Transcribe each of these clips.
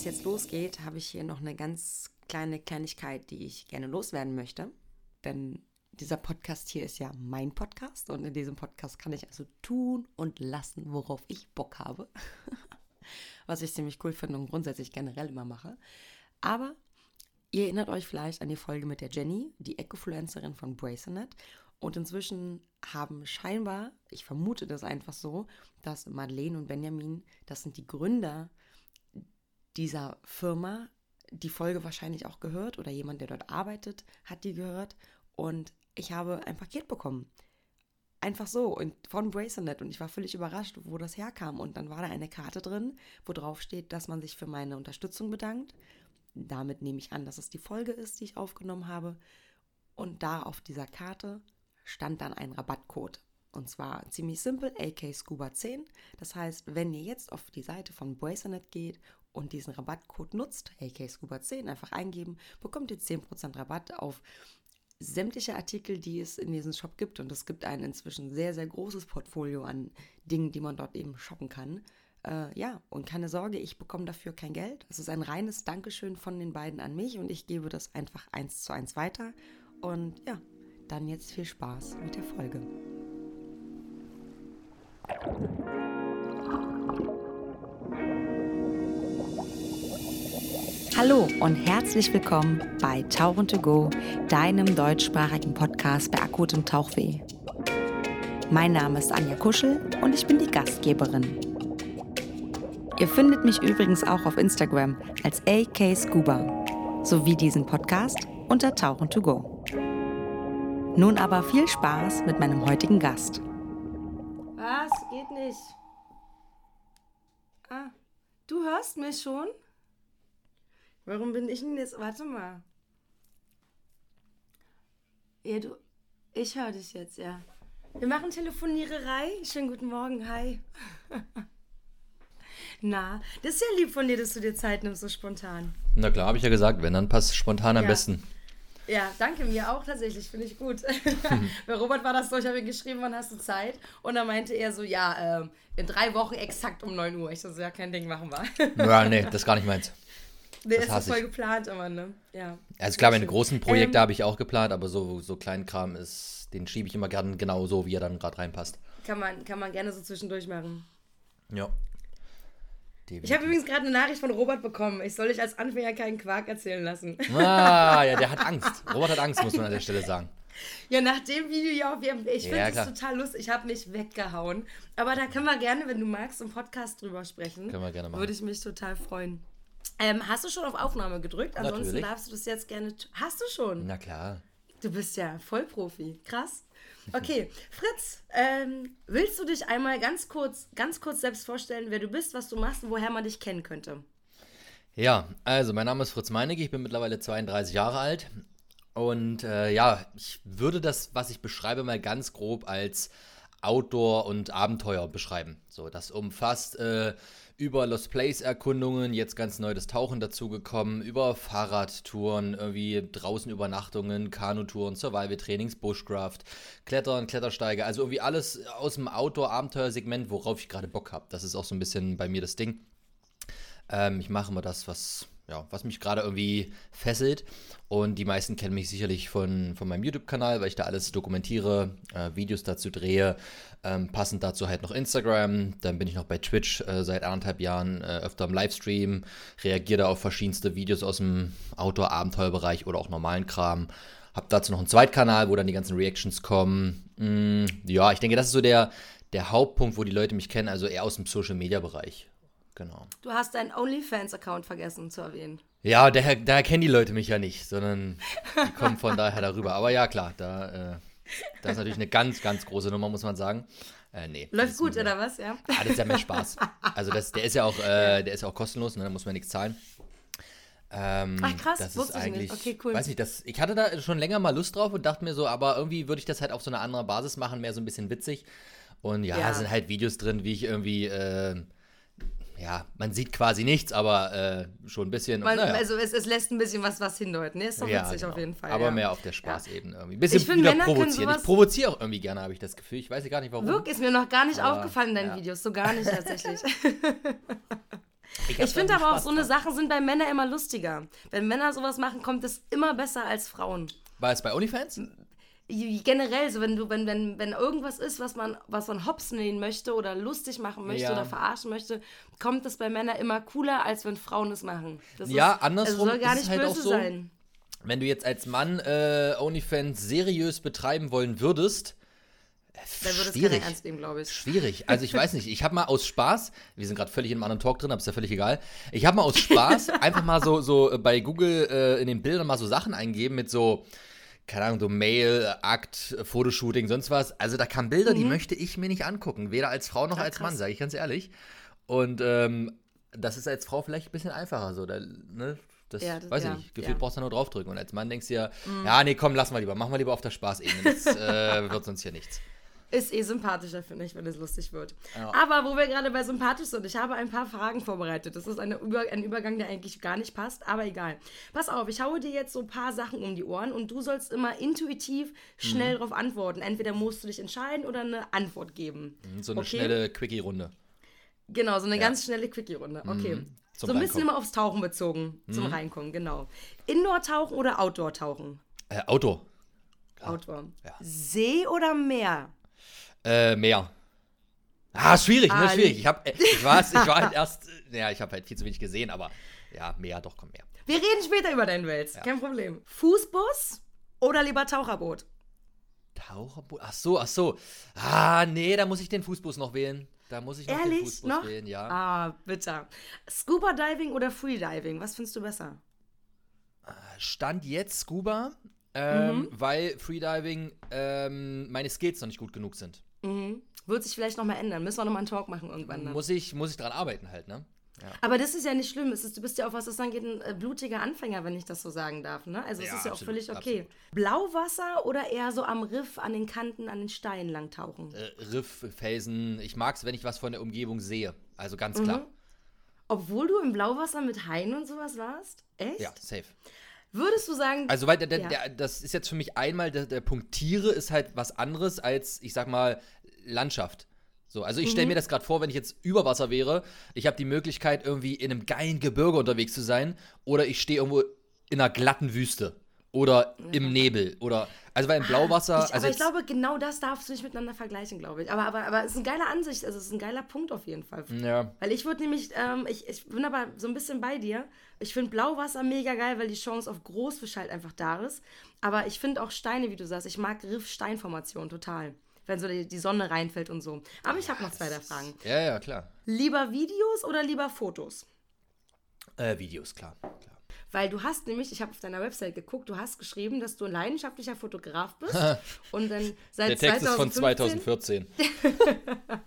es jetzt losgeht, habe ich hier noch eine ganz kleine Kleinigkeit, die ich gerne loswerden möchte. Denn dieser Podcast hier ist ja mein Podcast und in diesem Podcast kann ich also tun und lassen, worauf ich Bock habe. Was ich ziemlich cool finde und grundsätzlich generell immer mache. Aber ihr erinnert euch vielleicht an die Folge mit der Jenny, die Ecofluencerin von Bracenet. Und inzwischen haben scheinbar, ich vermute das einfach so, dass Madeleine und Benjamin, das sind die Gründer dieser Firma, die Folge wahrscheinlich auch gehört oder jemand, der dort arbeitet, hat die gehört. Und ich habe ein Paket bekommen. Einfach so und von Bracelet und ich war völlig überrascht, wo das herkam. Und dann war da eine Karte drin, wo drauf steht, dass man sich für meine Unterstützung bedankt. Damit nehme ich an, dass es die Folge ist, die ich aufgenommen habe. Und da auf dieser Karte stand dann ein Rabattcode. Und zwar ziemlich simpel, AK Scuba 10. Das heißt, wenn ihr jetzt auf die Seite von Bracernet geht und diesen Rabattcode nutzt, AK Scuba 10, einfach eingeben, bekommt ihr 10% Rabatt auf sämtliche Artikel, die es in diesem Shop gibt. Und es gibt ein inzwischen sehr, sehr großes Portfolio an Dingen, die man dort eben shoppen kann. Äh, ja, und keine Sorge, ich bekomme dafür kein Geld. Es ist ein reines Dankeschön von den beiden an mich und ich gebe das einfach eins zu eins weiter. Und ja, dann jetzt viel Spaß mit der Folge. Hallo und herzlich willkommen bei Tauchen to Go, deinem deutschsprachigen Podcast bei akutem Tauchweh. Mein Name ist Anja Kuschel und ich bin die Gastgeberin. Ihr findet mich übrigens auch auf Instagram als AK Scuba sowie diesen Podcast unter Tauchen to Go. Nun aber viel Spaß mit meinem heutigen Gast. Was? Geht nicht. Ah, du hörst mich schon? Warum bin ich denn jetzt? Warte mal. Ja, du. Ich höre dich jetzt, ja. Wir machen Telefoniererei. Schönen guten Morgen, hi. Na, das ist ja lieb von dir, dass du dir Zeit nimmst, so spontan. Na klar, habe ich ja gesagt, wenn, dann passt spontan am Ja. besten. Ja, danke mir auch tatsächlich, finde ich gut. Bei Robert war das so, ich habe ihm geschrieben, wann hast du Zeit? Und dann meinte er so, ja, ähm, in drei Wochen exakt um 9 Uhr. Ich so, ja, kein Ding, machen wir. Ja, nee, das ist gar nicht meins. Nee, Das ist voll ich. geplant immer, ne? Ja. Also klar, meine großen Projekte Ähm, habe ich auch geplant, aber so, so Kleinkram ist, den schiebe ich immer gern genau so, wie er dann gerade reinpasst. Kann man, kann man gerne so zwischendurch machen. Ja. Ich habe übrigens gerade eine Nachricht von Robert bekommen. Ich soll dich als Anfänger keinen Quark erzählen lassen. Ah, ja, der hat Angst. Robert hat Angst, muss man an der Stelle sagen. Ja, nach dem Video ja auch. Ich finde Ja, das total lustig. Ich habe mich weggehauen. Aber da können wir gerne, wenn du magst, im Podcast drüber sprechen. Können wir gerne machen. Würde ich mich total freuen. Ähm, hast du schon auf Aufnahme gedrückt? Ansonsten Natürlich. darfst du das jetzt gerne. Hast du schon? Na klar. Du bist ja Vollprofi. Krass. Okay, Fritz, ähm, willst du dich einmal ganz kurz, ganz kurz selbst vorstellen, wer du bist, was du machst und woher man dich kennen könnte? Ja, also mein Name ist Fritz Meinecke, ich bin mittlerweile 32 Jahre alt. Und äh, ja, ich würde das, was ich beschreibe, mal ganz grob als Outdoor und Abenteuer beschreiben. So, das umfasst äh, über Lost Place Erkundungen, jetzt ganz neu das Tauchen dazugekommen, über Fahrradtouren, irgendwie draußen Übernachtungen, Kanutouren, Survival Trainings, Bushcraft, Klettern, Klettersteige, also irgendwie alles aus dem Outdoor-Abenteuer-Segment, worauf ich gerade Bock habe. Das ist auch so ein bisschen bei mir das Ding. Ähm, ich mache immer das, was, ja, was mich gerade irgendwie fesselt. Und die meisten kennen mich sicherlich von, von meinem YouTube-Kanal, weil ich da alles dokumentiere, äh, Videos dazu drehe. Ähm, passend dazu halt noch Instagram. Dann bin ich noch bei Twitch äh, seit anderthalb Jahren äh, öfter im Livestream. Reagiere da auf verschiedenste Videos aus dem Outdoor-Abenteuerbereich oder auch normalen Kram. Hab dazu noch einen Zweitkanal, wo dann die ganzen Reactions kommen. Mm, ja, ich denke, das ist so der, der Hauptpunkt, wo die Leute mich kennen, also eher aus dem Social-Media-Bereich. Genau. Du hast deinen OnlyFans-Account vergessen zu erwähnen. Ja, daher, daher kennen die Leute mich ja nicht, sondern die kommen von daher darüber. Aber ja, klar, da, äh, das ist natürlich eine ganz, ganz große Nummer, muss man sagen. Äh, nee. Läuft gut, nur- oder was? Ja. Ah, das ist ja mehr Spaß. Also das, der ist ja auch, äh, der ist ja auch kostenlos, ne? da muss man nichts zahlen. Ähm, Ach, krass, das wusste ist ich nicht. eigentlich, Okay, cool. Weiß nicht, das, ich hatte da schon länger mal Lust drauf und dachte mir so, aber irgendwie würde ich das halt auf so eine andere Basis machen, mehr so ein bisschen witzig. Und ja, Ja. sind halt Videos drin, wie ich irgendwie, äh, ja, man sieht quasi nichts, aber äh, schon ein bisschen. Man, naja. Also es, es lässt ein bisschen was, was hindeuten. Ne? Ist doch Ja, witzig genau. auf jeden Fall. Aber ja. mehr auf der Spaßebene irgendwie. Ein bisschen Ich find, wieder Männer provozieren. Ich provoziere auch irgendwie gerne, habe ich das Gefühl. Ich weiß gar nicht warum. Wirk ist mir noch gar nicht Aber, aufgefallen in deinen ja. Videos. So gar nicht tatsächlich. Ich, ich finde aber auch, so eine Sachen sind bei Männern immer lustiger. Wenn Männer sowas machen, kommt es immer besser als Frauen. War es bei OnlyFans? Generell, so wenn du, wenn, wenn, wenn irgendwas ist, was man, was man hops nehmen möchte oder lustig machen möchte ja. oder verarschen möchte, kommt das bei Männern immer cooler, als wenn Frauen es machen. Das ja, ist, andersrum also soll gar nicht ist halt auch so, sein. Wenn du jetzt als Mann äh, OnlyFans seriös betreiben wollen würdest, dann würde es keiner ernst nehmen, glaube ich. Schwierig. Also ich weiß nicht, ich habe mal aus Spaß, wir sind gerade völlig in einem anderen Talk drin, aber ist ja völlig egal. Ich habe mal aus Spaß einfach mal so, so bei Google äh, in den Bildern mal so Sachen eingeben mit so, keine Ahnung, so Mail, Akt, Fotoshooting, sonst was. Also da kamen Bilder, mhm. die möchte ich mir nicht angucken. Weder als Frau noch Ach, als Mann, sage ich ganz ehrlich. Und ähm, das ist als Frau vielleicht ein bisschen einfacher so. Da, ne? Das, ja, das weiß ja, ich nicht. Gefühlt ja. brauchst du nur draufdrücken. Und als Mann denkst du ja, mhm. ja, nee, komm, lass mal lieber. Mach mal lieber auf der Spaßebene. Das äh, wird sonst hier nichts. Ist eh sympathischer, finde ich, wenn es lustig wird. Ja. Aber wo wir gerade bei sympathisch sind, ich habe ein paar Fragen vorbereitet. Das ist eine Über ein Übergang, der eigentlich gar nicht passt, aber egal. Pass auf, ich haue dir jetzt so ein paar Sachen um die Ohren und du sollst immer intuitiv schnell mhm. darauf antworten. Entweder musst du dich entscheiden oder eine Antwort geben. Mhm, so eine okay? schnelle Quickie-Runde. Genau, so eine ja. ganz schnelle Quickie-Runde. Okay. Mhm. so ein bisschen immer aufs Tauchen bezogen, zum mhm. Reinkommen, genau. Indoor-Tauchen oder Outdoor-Tauchen? Äh, Outdoor. Outdoor. Ja. See oder Meer? Äh, mehr. Ah, schwierig, ne? Schwierig. Ich, hab, äh, ich, war, ich war halt erst, ja, ich habe halt viel zu wenig gesehen, aber ja, mehr, doch, komm, mehr. Wir reden später über deinen Wels, ja. kein Problem. Fußbus oder lieber Taucherboot? Taucherboot? Ach so, ach so. Ah, nee, da muss ich den Fußbus noch wählen. Da muss ich noch Ehrlich? den Fußbus noch? wählen, ja. Ah, bitte. Scuba Diving oder Freediving? Was findest du besser? Stand jetzt Scuba, ähm, mhm. weil Freediving ähm, meine Skills noch nicht gut genug sind. Mhm. Wird sich vielleicht nochmal ändern. Müssen wir nochmal einen Talk machen irgendwann. Dann. Muss ich, muss ich dran arbeiten halt, ne? Ja. Aber das ist ja nicht schlimm. Ist, du bist ja auch, was das angeht, ein äh, blutiger Anfänger, wenn ich das so sagen darf. Ne? Also es ja, ist ja absolut, auch völlig okay. Absolut. Blauwasser oder eher so am Riff, an den Kanten, an den Steinen lang tauchen? Äh, Riff, Felsen. Ich mag es, wenn ich was von der Umgebung sehe. Also ganz klar. Mhm. Obwohl du im Blauwasser mit Haien und sowas warst? Echt? Ja, safe. Würdest du sagen. Also, weil der, der, ja. der, das ist jetzt für mich einmal, der, Punkt Tiere ist halt was anderes als, ich sag mal, Landschaft. So, also ich stelle mhm. mir das gerade vor, wenn ich jetzt über Wasser wäre, ich habe die Möglichkeit, irgendwie in einem geilen Gebirge unterwegs zu sein, oder ich stehe irgendwo in einer glatten Wüste oder im Nebel oder also weil im Blauwasser. Ich, also aber ich glaube, genau das darfst du nicht miteinander vergleichen, glaube ich. Aber, aber, aber es ist eine geile Ansicht, also es ist ein geiler Punkt auf jeden Fall. Ja. Weil ich würde nämlich, ähm, ich, ich bin aber so ein bisschen bei dir. Ich finde Blauwasser mega geil, weil die Chance auf Großfisch halt einfach da ist. Aber ich finde auch Steine, wie du sagst, ich mag Riff-Steinformation total. Wenn so die, die, Sonne reinfällt und so. Aber ich habe noch zwei der Fragen. Ja, ja, klar. Lieber Videos oder lieber Fotos? Äh, Videos, klar. Weil du hast nämlich, ich habe auf deiner Website geguckt, du hast geschrieben, dass du ein leidenschaftlicher Fotograf bist. und dann seit Der Text 2015, ist von 2014.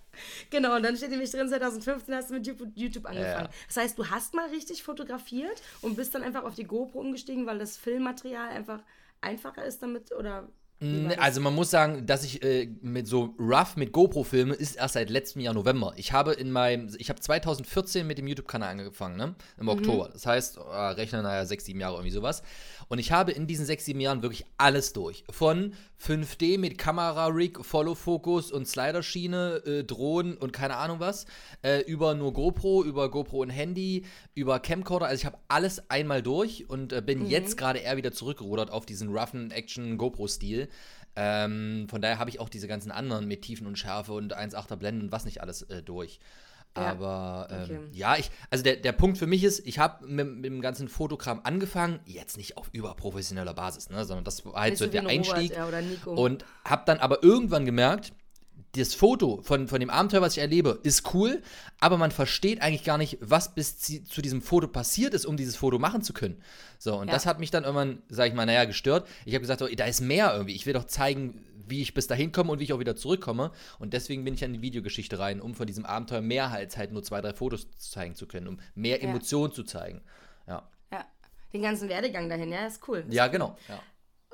genau, und dann steht nämlich drin, 2015 hast du mit YouTube angefangen. Ja. Das heißt, du hast mal richtig fotografiert und bist dann einfach auf die GoPro umgestiegen, weil das Filmmaterial einfach einfacher ist damit oder also man muss sagen, dass ich äh, mit so rough mit GoPro filme, ist erst seit letztem Jahr November. Ich habe in meinem, ich habe 2014 mit dem YouTube-Kanal angefangen, ne? Im mhm. Oktober. Das heißt, oh, rechne naja sechs, sieben Jahre irgendwie sowas. Und ich habe in diesen sechs, sieben Jahren wirklich alles durch. Von 5D mit Kamera-Rig, Follow-Focus und Sliderschiene, äh, Drohnen und keine Ahnung was, äh, über nur GoPro, über GoPro und Handy, über Camcorder. Also ich habe alles einmal durch und äh, bin mhm. jetzt gerade eher wieder zurückgerudert auf diesen roughen Action-GoPro-Stil. Ähm, von daher habe ich auch diese ganzen anderen mit Tiefen und Schärfe und 1,8er Blenden und was nicht alles äh, durch. Aber ja, ähm, ja, ich, also der, der Punkt für mich ist, ich habe mit, mit, dem ganzen Fotokram angefangen, jetzt nicht auf überprofessioneller Basis, ne, sondern das war halt so der Einstieg. Robert, ja, und habe dann aber irgendwann gemerkt, das Foto von, von dem Abenteuer, was ich erlebe, ist cool, aber man versteht eigentlich gar nicht, was bis zu diesem Foto passiert ist, um dieses Foto machen zu können. So, und ja. das hat mich dann irgendwann, sag ich mal, naja, gestört. Ich habe gesagt, oh, da ist mehr irgendwie. Ich will doch zeigen, wie ich bis dahin komme und wie ich auch wieder zurückkomme. Und deswegen bin ich an die Videogeschichte rein, um von diesem Abenteuer mehr als halt nur zwei, drei Fotos zeigen zu können, um mehr ja. Emotionen zu zeigen. Ja. Ja, den ganzen Werdegang dahin, ja, ist cool. Ja, genau. Ja.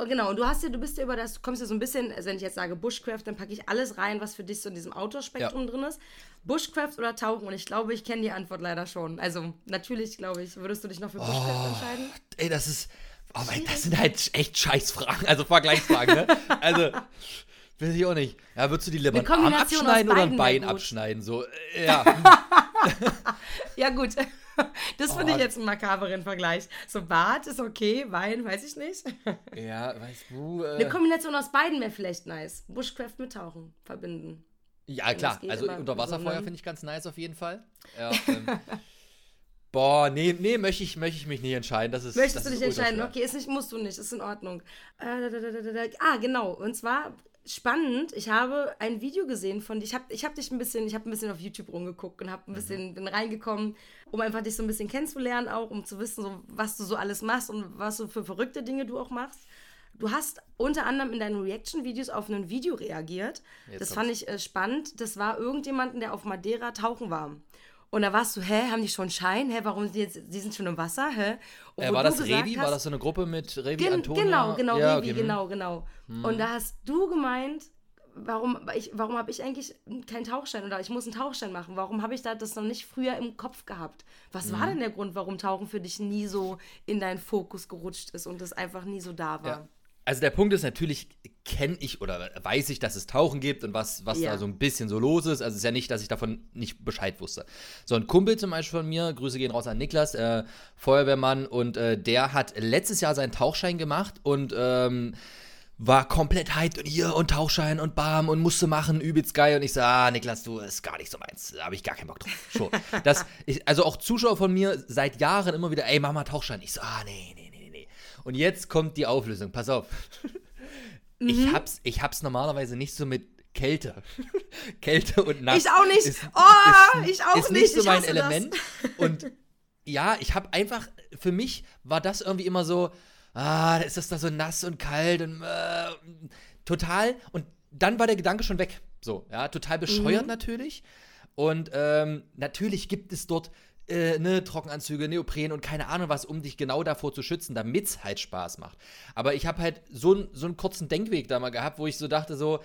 Oh, genau, und du hast ja, du bist ja über das, du kommst ja so ein bisschen, also wenn ich jetzt sage Bushcraft, dann packe ich alles rein, was für dich so in diesem Outdoor-Spektrum ja. drin ist. Bushcraft oder Tauchen? Und ich glaube, ich kenne die Antwort leider schon. Also, natürlich, glaube ich, würdest du dich noch für Bushcraft oh, entscheiden? Ey, das ist. Oh mein, das sind halt echt Scheißfragen, also Vergleichsfragen, ne? Also, Weiß ich auch nicht. Ja, würdest du die Lippen Arm abschneiden oder ein Bein abschneiden? So, äh, ja. ja, gut. das finde oh. ich jetzt einen makaberen Vergleich. So Bart ist okay, Wein, weiß ich nicht. ja, weißt du. Äh... Eine Kombination aus beiden wäre vielleicht nice. Bushcraft mit Tauchen verbinden. Ja, klar. Also Unterwasserfeuer so, finde ich ganz nice auf jeden Fall. Ja, ähm, Boah, nee, nee, möchte ich, möchte ich mich nicht entscheiden. Das ist, Möchtest das du dich entscheiden? Okay, ist nicht, musst du nicht, ist in Ordnung. Äh, ah, genau. Und zwar spannend. Ich habe ein Video gesehen von dir. Ich habe ich hab dich ein bisschen, ich habe ein bisschen auf YouTube rumgeguckt und habe ein mhm. bisschen, bin reingekommen, um einfach dich so ein bisschen kennenzulernen, auch um zu wissen, so, was du so alles machst und was so für verrückte Dinge du auch machst. Du hast unter anderem in deinen Reaction-Videos auf ein Video reagiert. Jetzt das fand ich äh, spannend. Das war irgendjemanden, der auf Madeira tauchen war. Und da warst du, hä, haben die schon Schein? Hä, warum sind die jetzt, die sind schon im Wasser? Hä? Äh, war das Revi? Hast, war das so eine Gruppe mit Revi, gen, Antonia? Genau, genau, ja, Revi, okay. genau, genau. Hm. Und da hast du gemeint, warum, ich, warum habe ich eigentlich keinen Tauchschein oder ich muss einen Tauchschein machen? Warum habe ich da das noch nicht früher im Kopf gehabt? Was mhm. war denn der Grund, warum Tauchen für dich nie so in deinen Fokus gerutscht ist und es einfach nie so da war? Ja. Also der Punkt ist natürlich, kenne ich oder weiß ich, dass es Tauchen gibt und was, was ja. da so ein bisschen so los ist. Also es ist ja nicht, dass ich davon nicht Bescheid wusste. So ein Kumpel zum Beispiel von mir, Grüße gehen raus an Niklas, äh, Feuerwehrmann, und äh, der hat letztes Jahr seinen Tauchschein gemacht und ähm, war komplett hyped und hier und Tauchschein und bam und musste machen, übelst geil. Und ich so, ah, Niklas, du, ist gar nicht so meins. Da habe ich gar keinen Bock drauf. Schon. das, ich, also auch Zuschauer von mir seit Jahren immer wieder, ey, mach mal Tauchschein. Ich so, ah, nee, nee, und jetzt kommt die Auflösung. Pass auf. Mhm. Ich, hab's, ich hab's normalerweise nicht so mit Kälte. Kälte und Nass. Ich auch nicht. Ist, oh, ist, ich auch ist nicht. Ist nicht so mein Element. Das. Und ja, ich habe einfach, für mich war das irgendwie immer so, ah, ist das da so nass und kalt und äh, total. Und dann war der Gedanke schon weg. So, ja, total bescheuert mhm. natürlich. Und ähm, natürlich gibt es dort äh, ne, Trockenanzüge, Neopren und keine Ahnung was, um dich genau davor zu schützen, damit es halt Spaß macht. Aber ich habe halt so, so einen kurzen Denkweg da mal gehabt, wo ich so dachte, so,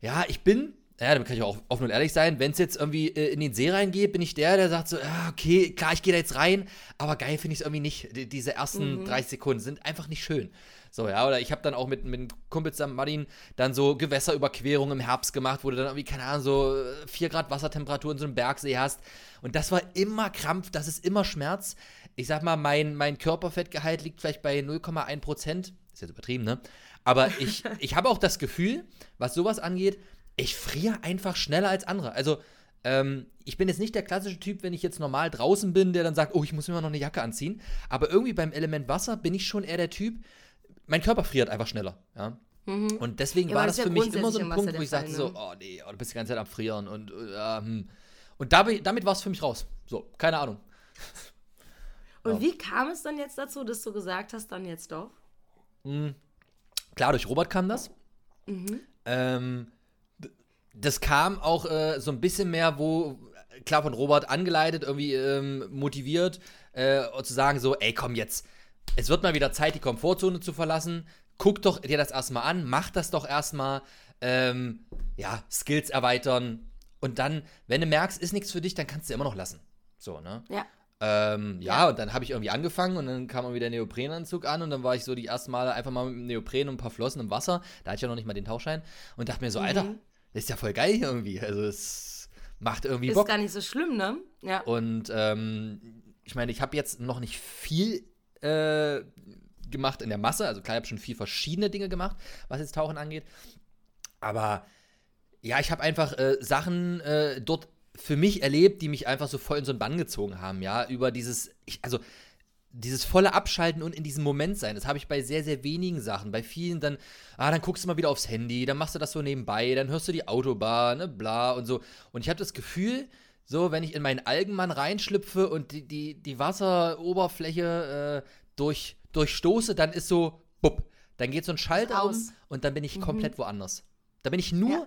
ja, ich bin ja, damit kann ich auch offen und ehrlich sein, wenn es jetzt irgendwie äh, in den See reingeht, bin ich der, der sagt so, ja, okay, klar, ich gehe da jetzt rein, aber geil finde ich es irgendwie nicht. Die, diese ersten mhm. 30 Sekunden sind einfach nicht schön. So, ja, oder ich habe dann auch mit, mit einem Kumpel zusammen, Martin, dann so Gewässerüberquerungen im Herbst gemacht, wo du dann irgendwie, keine Ahnung, so 4 Grad Wassertemperatur in so einem Bergsee hast. Und das war immer Krampf, das ist immer Schmerz. Ich sag mal, mein, mein Körperfettgehalt liegt vielleicht bei 0,1 Prozent. Ist jetzt übertrieben, ne? Aber ich, ich habe auch das Gefühl, was sowas angeht, ich friere einfach schneller als andere. Also, ähm, ich bin jetzt nicht der klassische Typ, wenn ich jetzt normal draußen bin, der dann sagt, oh, ich muss mir mal noch eine Jacke anziehen. Aber irgendwie beim Element Wasser bin ich schon eher der Typ, mein Körper friert einfach schneller. Ja? Mhm. Und deswegen ja, war das, das für mich immer so ein Punkt, wo ich sagte ne? so, oh nee, oh, du bist die ganze Zeit am Frieren. Und, äh, hm. und damit, damit war es für mich raus. So, keine Ahnung. Und ja. wie kam es dann jetzt dazu, dass du gesagt hast, dann jetzt doch? Mhm. Klar, durch Robert kam das. Mhm. Ähm, das kam auch äh, so ein bisschen mehr, wo, klar von Robert angeleitet, irgendwie ähm, motiviert, äh, zu sagen so, ey, komm jetzt, es wird mal wieder Zeit, die Komfortzone zu verlassen. Guck doch dir das erstmal an, mach das doch erstmal, ähm, ja, Skills erweitern. Und dann, wenn du merkst, ist nichts für dich, dann kannst du immer noch lassen. So, ne? Ja. Ähm, ja, ja, und dann habe ich irgendwie angefangen und dann kam wieder der Neoprenanzug an und dann war ich so die ersten Male einfach mal mit dem Neopren und ein paar Flossen im Wasser. Da hatte ich ja noch nicht mal den Tauchschein und dachte mir so, mhm. Alter, das ist ja voll geil irgendwie. Also es macht irgendwie ist Bock. Ist gar nicht so schlimm, ne? Ja. Und ähm, ich meine, ich habe jetzt noch nicht viel äh, gemacht in der Masse. Also klar, ich habe schon viel verschiedene Dinge gemacht, was jetzt Tauchen angeht. Aber ja, ich habe einfach äh, Sachen äh, dort für mich erlebt, die mich einfach so voll in so einen Bann gezogen haben, ja, über dieses, ich, also dieses volle Abschalten und in diesem Moment sein, das habe ich bei sehr, sehr wenigen Sachen. Bei vielen dann, ah, dann guckst du mal wieder aufs Handy, dann machst du das so nebenbei, dann hörst du die Autobahn, ne, bla und so. Und ich habe das Gefühl, so, wenn ich in meinen Algenmann reinschlüpfe und die, die, die Wasseroberfläche äh, durch, durchstoße, dann ist so, bupp, dann geht so ein Schalter um und dann bin ich mhm. komplett woanders. Da bin ich nur ja.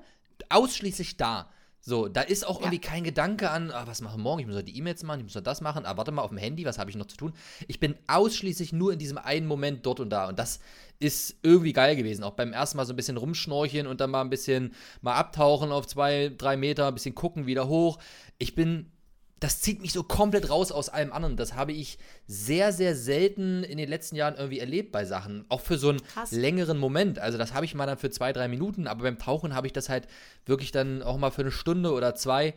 ausschließlich da. So, da ist auch irgendwie kein Gedanke an, ah, was mache ich morgen? Ich muss ja die E-Mails machen, ich muss ja das machen, ah, warte mal auf dem Handy, was habe ich noch zu tun? Ich bin ausschließlich nur in diesem einen Moment dort und da. Und das ist irgendwie geil gewesen. Auch beim ersten Mal so ein bisschen rumschnorcheln und dann mal ein bisschen mal abtauchen auf zwei, drei Meter, ein bisschen gucken, wieder hoch. Ich bin das zieht mich so komplett raus aus allem anderen. Das habe ich sehr, sehr selten in den letzten Jahren irgendwie erlebt bei Sachen. Auch für so einen Krass. längeren Moment. Also das habe ich mal dann für zwei, drei Minuten, aber beim Tauchen habe ich das halt wirklich dann auch mal für eine Stunde oder zwei.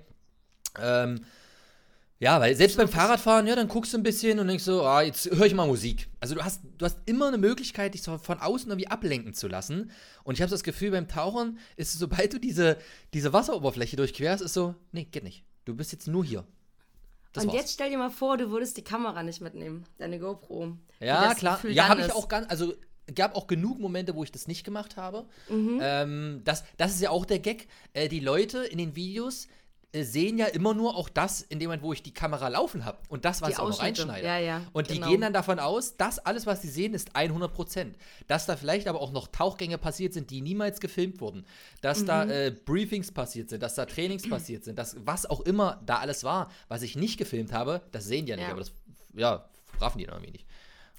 Ähm, Ja, weil selbst beim Fahrradfahren, ja, dann guckst du ein bisschen und denkst so, ah, jetzt höre ich mal Musik. Also du hast, du hast immer eine Möglichkeit, dich so von außen irgendwie ablenken zu lassen. Und ich habe das Gefühl, beim Tauchen ist es, sobald du diese, diese Wasseroberfläche durchquerst, ist so, nee, geht nicht. Du bist jetzt nur hier. Das und war's. jetzt stell dir mal vor, du würdest die Kamera nicht mitnehmen, deine GoPro. Ja, klar. Ja, habe ich auch ganz, also gab auch genug Momente, wo ich das nicht gemacht habe. Mhm. Ähm, das, das ist ja auch der Gag. Äh, die Leute in den Videos, sehen ja immer nur auch das in dem Moment, wo ich die Kamera laufen habe und das, was die ich auch noch reinschneide. Ja, ja, und genau. die gehen dann davon aus, dass alles, was sie sehen, ist 100 Prozent. Dass da vielleicht aber auch noch Tauchgänge passiert sind, die niemals gefilmt wurden. Dass mhm. da äh, Briefings passiert sind, dass da Trainings passiert sind, dass was auch immer da alles war, was ich nicht gefilmt habe, das sehen die ja nicht. Ja. Aber das, ja, raffen die dann irgendwie nicht.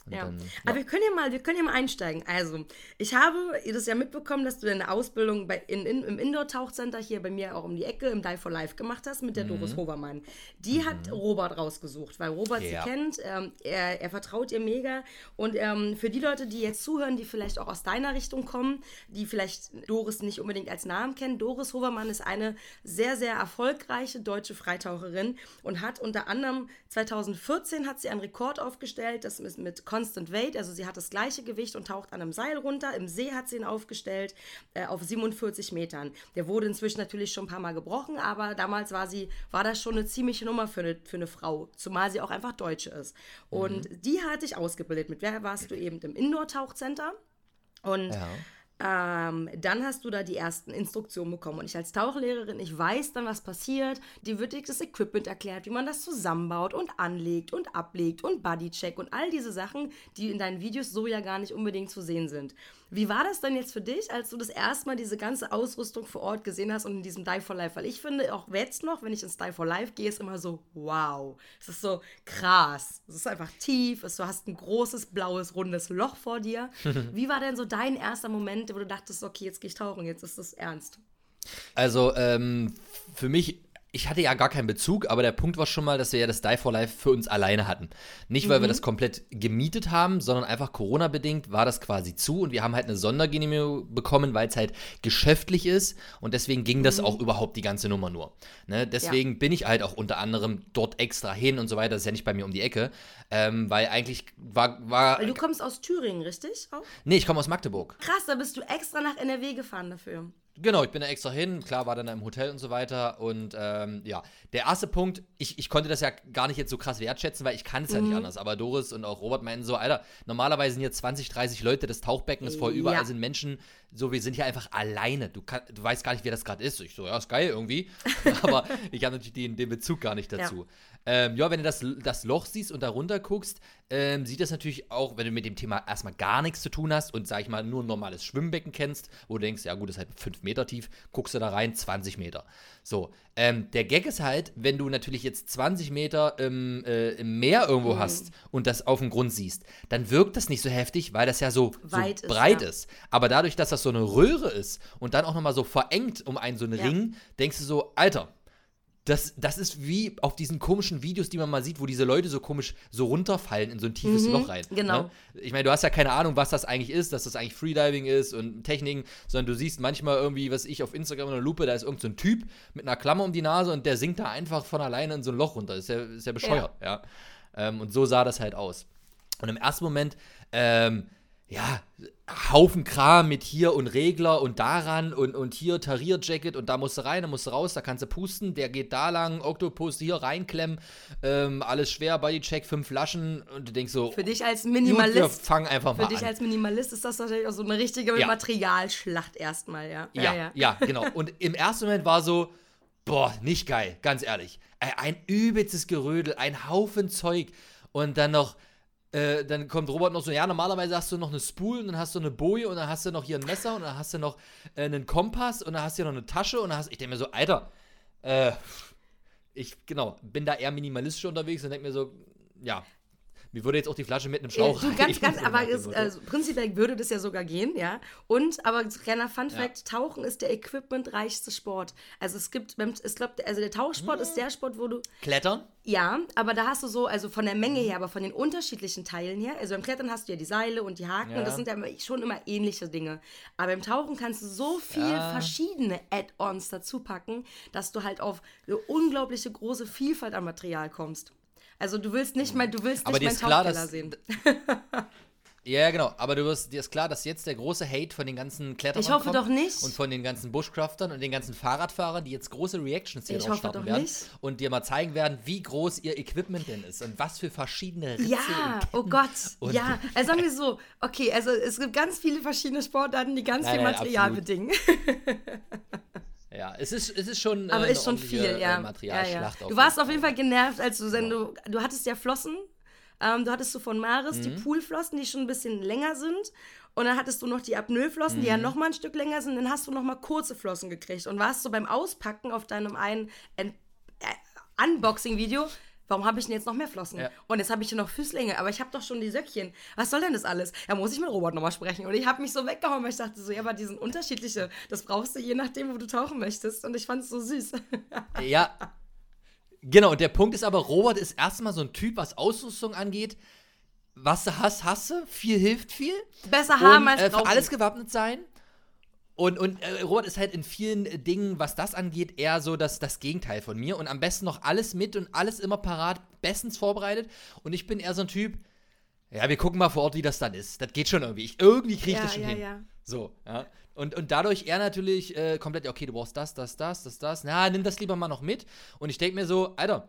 Ja. Dann, ja. Aber wir können ja mal, wir können ja mal einsteigen. Also, ich habe das ja mitbekommen, dass du deine Ausbildung bei, in, in, im Indoor-Tauchcenter hier bei mir auch um die Ecke im Die for Life gemacht hast mit der mhm. Doris Hovermann. Die mhm. hat Robert rausgesucht, weil Robert ja. sie kennt. Ähm, er, er vertraut ihr mega. Und ähm, für die Leute, die jetzt zuhören, die vielleicht auch aus deiner Richtung kommen, die vielleicht Doris nicht unbedingt als Namen kennen, Doris Hovermann ist eine sehr, sehr erfolgreiche deutsche Freitaucherin und hat unter anderem 2014 hat sie einen Rekord aufgestellt, das ist mit Constant Weight, also sie hat das gleiche Gewicht und taucht an einem Seil runter. Im See hat sie ihn aufgestellt äh, auf 47 Metern. Der wurde inzwischen natürlich schon ein paar Mal gebrochen, aber damals war sie, war das schon eine ziemliche Nummer für eine, für eine Frau, zumal sie auch einfach Deutsche ist. Und mhm. die hatte ich ausgebildet. Mit wer warst du eben im Indoor-Tauchcenter? Und ja. Ähm, dann hast du da die ersten Instruktionen bekommen. Und ich als Tauchlehrerin, ich weiß dann, was passiert. Die wird dir das Equipment erklärt, wie man das zusammenbaut und anlegt und ablegt und Bodycheck und all diese Sachen, die in deinen Videos so ja gar nicht unbedingt zu sehen sind. Wie war das denn jetzt für dich, als du das erste Mal diese ganze Ausrüstung vor Ort gesehen hast und in diesem Die for Life? Weil ich finde, auch jetzt noch, wenn ich ins Die for Life gehe, ist immer so, wow. Es ist so krass. Es ist einfach tief. du hast ein großes, blaues, rundes Loch vor dir. Wie war denn so dein erster Moment, wo du dachtest, okay, jetzt gehe ich tauchen, jetzt ist das ernst? Also, ähm, für mich ich hatte ja gar keinen Bezug, aber der Punkt war schon mal, dass wir ja das Die for Life für uns alleine hatten. Nicht, weil mhm. wir das komplett gemietet haben, sondern einfach Corona-bedingt war das quasi zu und wir haben halt eine Sondergenehmigung bekommen, weil es halt geschäftlich ist und deswegen ging das mhm. auch überhaupt die ganze Nummer nur. Ne? Deswegen ja. bin ich halt auch unter anderem dort extra hin und so weiter. Das ist ja nicht bei mir um die Ecke, ähm, weil eigentlich war, war. Weil du kommst aus Thüringen, richtig? Auch? Nee, ich komme aus Magdeburg. Krass, da bist du extra nach NRW gefahren dafür. Genau, ich bin da extra hin, klar war dann im Hotel und so weiter. Und ähm, ja, der erste Punkt, ich, ich konnte das ja gar nicht jetzt so krass wertschätzen, weil ich kann es mhm. ja nicht mhm. anders. Aber Doris und auch Robert meinen so, Alter, normalerweise sind hier 20, 30 Leute, das Tauchbecken ist voll, überall ja. sind Menschen, so, wir sind hier einfach alleine. Du, kann, du weißt gar nicht, wer das gerade ist. Ich so, ja, ist geil irgendwie. Aber ich habe natürlich den, den Bezug gar nicht dazu. Ja. Ähm, ja, wenn du das, das Loch siehst und da runter guckst, ähm, sieht das natürlich auch, wenn du mit dem Thema erstmal gar nichts zu tun hast und, sag ich mal, nur ein normales Schwimmbecken kennst, wo du denkst, ja gut, das ist halt 5 Meter tief, guckst du da rein, 20 Meter. So, ähm, der Gag ist halt, wenn du natürlich jetzt 20 Meter im, äh, im Meer irgendwo mhm. hast und das auf dem Grund siehst, dann wirkt das nicht so heftig, weil das ja so, so breit ist, ja. ist. Aber dadurch, dass das so eine Röhre ist und dann auch nochmal so verengt um einen so einen ja. Ring, denkst du so, Alter, das, das ist wie auf diesen komischen Videos, die man mal sieht, wo diese Leute so komisch so runterfallen in so ein tiefes mhm, Loch rein. Genau. Ne? Ich meine, du hast ja keine Ahnung, was das eigentlich ist, dass das eigentlich Freediving ist und Techniken, sondern du siehst manchmal irgendwie, was ich auf Instagram in der Lupe, da ist irgendein so Typ mit einer Klammer um die Nase und der sinkt da einfach von alleine in so ein Loch runter. Das ist ja, ist ja bescheuert, ja. ja. Ähm, und so sah das halt aus. Und im ersten Moment, ähm, ja, Haufen Kram mit hier und Regler und daran und, und hier Tarierjacket und da musst du rein, da musst du raus, da kannst du pusten, der geht da lang, Oktopus hier reinklemmen, ähm, alles schwer, Bodycheck, fünf Flaschen und du denkst so. Für dich als Minimalist. Gut, wir fangen einfach mal an. Für dich als Minimalist ist das natürlich auch so eine richtige ja. Materialschlacht erstmal, ja. Ja, ja. ja, ja genau. Und im ersten Moment war so, boah, nicht geil, ganz ehrlich. Ein übelstes Gerödel, ein Haufen Zeug und dann noch äh, dann kommt Robert noch so, ja, normalerweise hast du noch eine Spool und dann hast du eine Boje und dann hast du noch hier ein Messer und dann hast du noch äh, einen Kompass und dann hast du hier noch eine Tasche und dann hast ich denke mir so, Alter, äh, ich, genau, bin da eher minimalistisch unterwegs und denke mir so, ja, Mir würde jetzt auch die Flasche mit einem Äh, Schlauch du, ganz, ganz, aber Motto. also, prinzipiell würde das ja sogar gehen, ja. Und, aber kleiner Fun Ja. Fact: Tauchen ist der equipmentreichste Sport. Also es gibt, ich glaube, also der Tauchsport ist der Sport, wo du, Klettern? ja, aber da hast du so, also von der Menge her, aber von den unterschiedlichen Teilen her, also beim Klettern hast du ja die Seile und die Haken Ja. und das sind ja schon immer ähnliche Dinge. Aber beim Tauchen kannst du so viel Ja. verschiedene Add-ons dazu packen, dass du halt auf eine unglaubliche große Vielfalt an Material kommst. Also du willst nicht mal, du willst Aber nicht meinen ist klar, Tauchkeller dass- sehen. Ja, genau. Aber du wirst, dir ist klar, dass jetzt der große Hate von den ganzen Kletterern Ich hoffe kommt doch nicht. Und von den ganzen Bushcraftern und den ganzen Fahrradfahrern, die jetzt große Reactions hier Ich drauf starten werden nicht. und dir mal zeigen werden, wie groß ihr Equipment denn ist und was für verschiedene Ritze Ja, oh Gott, Und- ja. Also sagen wir so, okay, also es gibt ganz viele verschiedene Sportarten, die ganz Nein, viel nein, Material absolut. bedingen. Ja, es ist, es ist schon äh, Aber ist schon viel, äh, ja. ja, Materialschlacht. ja. auf Du warst auf jeden Fall genervt, als du, wenn du, du hattest ja Flossen, ähm, du hattest so von Maris die Mhm. Poolflossen, die schon ein bisschen länger sind. Und dann hattest du noch die Apnoe-Flossen, die ja Mhm. noch mal ein Stück länger sind. Dann hast du noch mal kurze Flossen gekriegt und warst so beim Auspacken auf deinem einen Ent- äh, Unboxing-Video. Warum habe ich denn jetzt noch mehr Flossen? Ja. Und jetzt habe ich ja noch Füßlinge, aber ich habe doch schon die Söckchen. Was soll denn das alles? Da muss ich mit Robert nochmal sprechen. Und ich habe mich so weggehauen, weil ich dachte so, ja, aber die sind unterschiedliche. Das brauchst du je nachdem, wo du tauchen möchtest. Und ich fand es so süß. Ja. Genau, und der Punkt ist aber, Robert ist erstmal so ein Typ, was Ausrüstung angeht. Was du hast, du. Viel hilft viel. Besser haben und, als äh, für alles gewappnet sein. Und, und äh, Robert ist halt in vielen Dingen, was das angeht, eher so das, das Gegenteil von mir. Und am besten noch alles mit und alles immer parat, bestens vorbereitet. Und ich bin eher so ein Typ, ja, wir gucken mal vor Ort, wie das dann ist. Das geht schon irgendwie. Ich, irgendwie kriege ich Ja, das schon ja, hin. ja. So, ja. Und, und dadurch er natürlich äh, komplett, okay, du brauchst das, das, das, das, das. Na, nimm das lieber mal noch mit. Und ich denke mir so, Alter,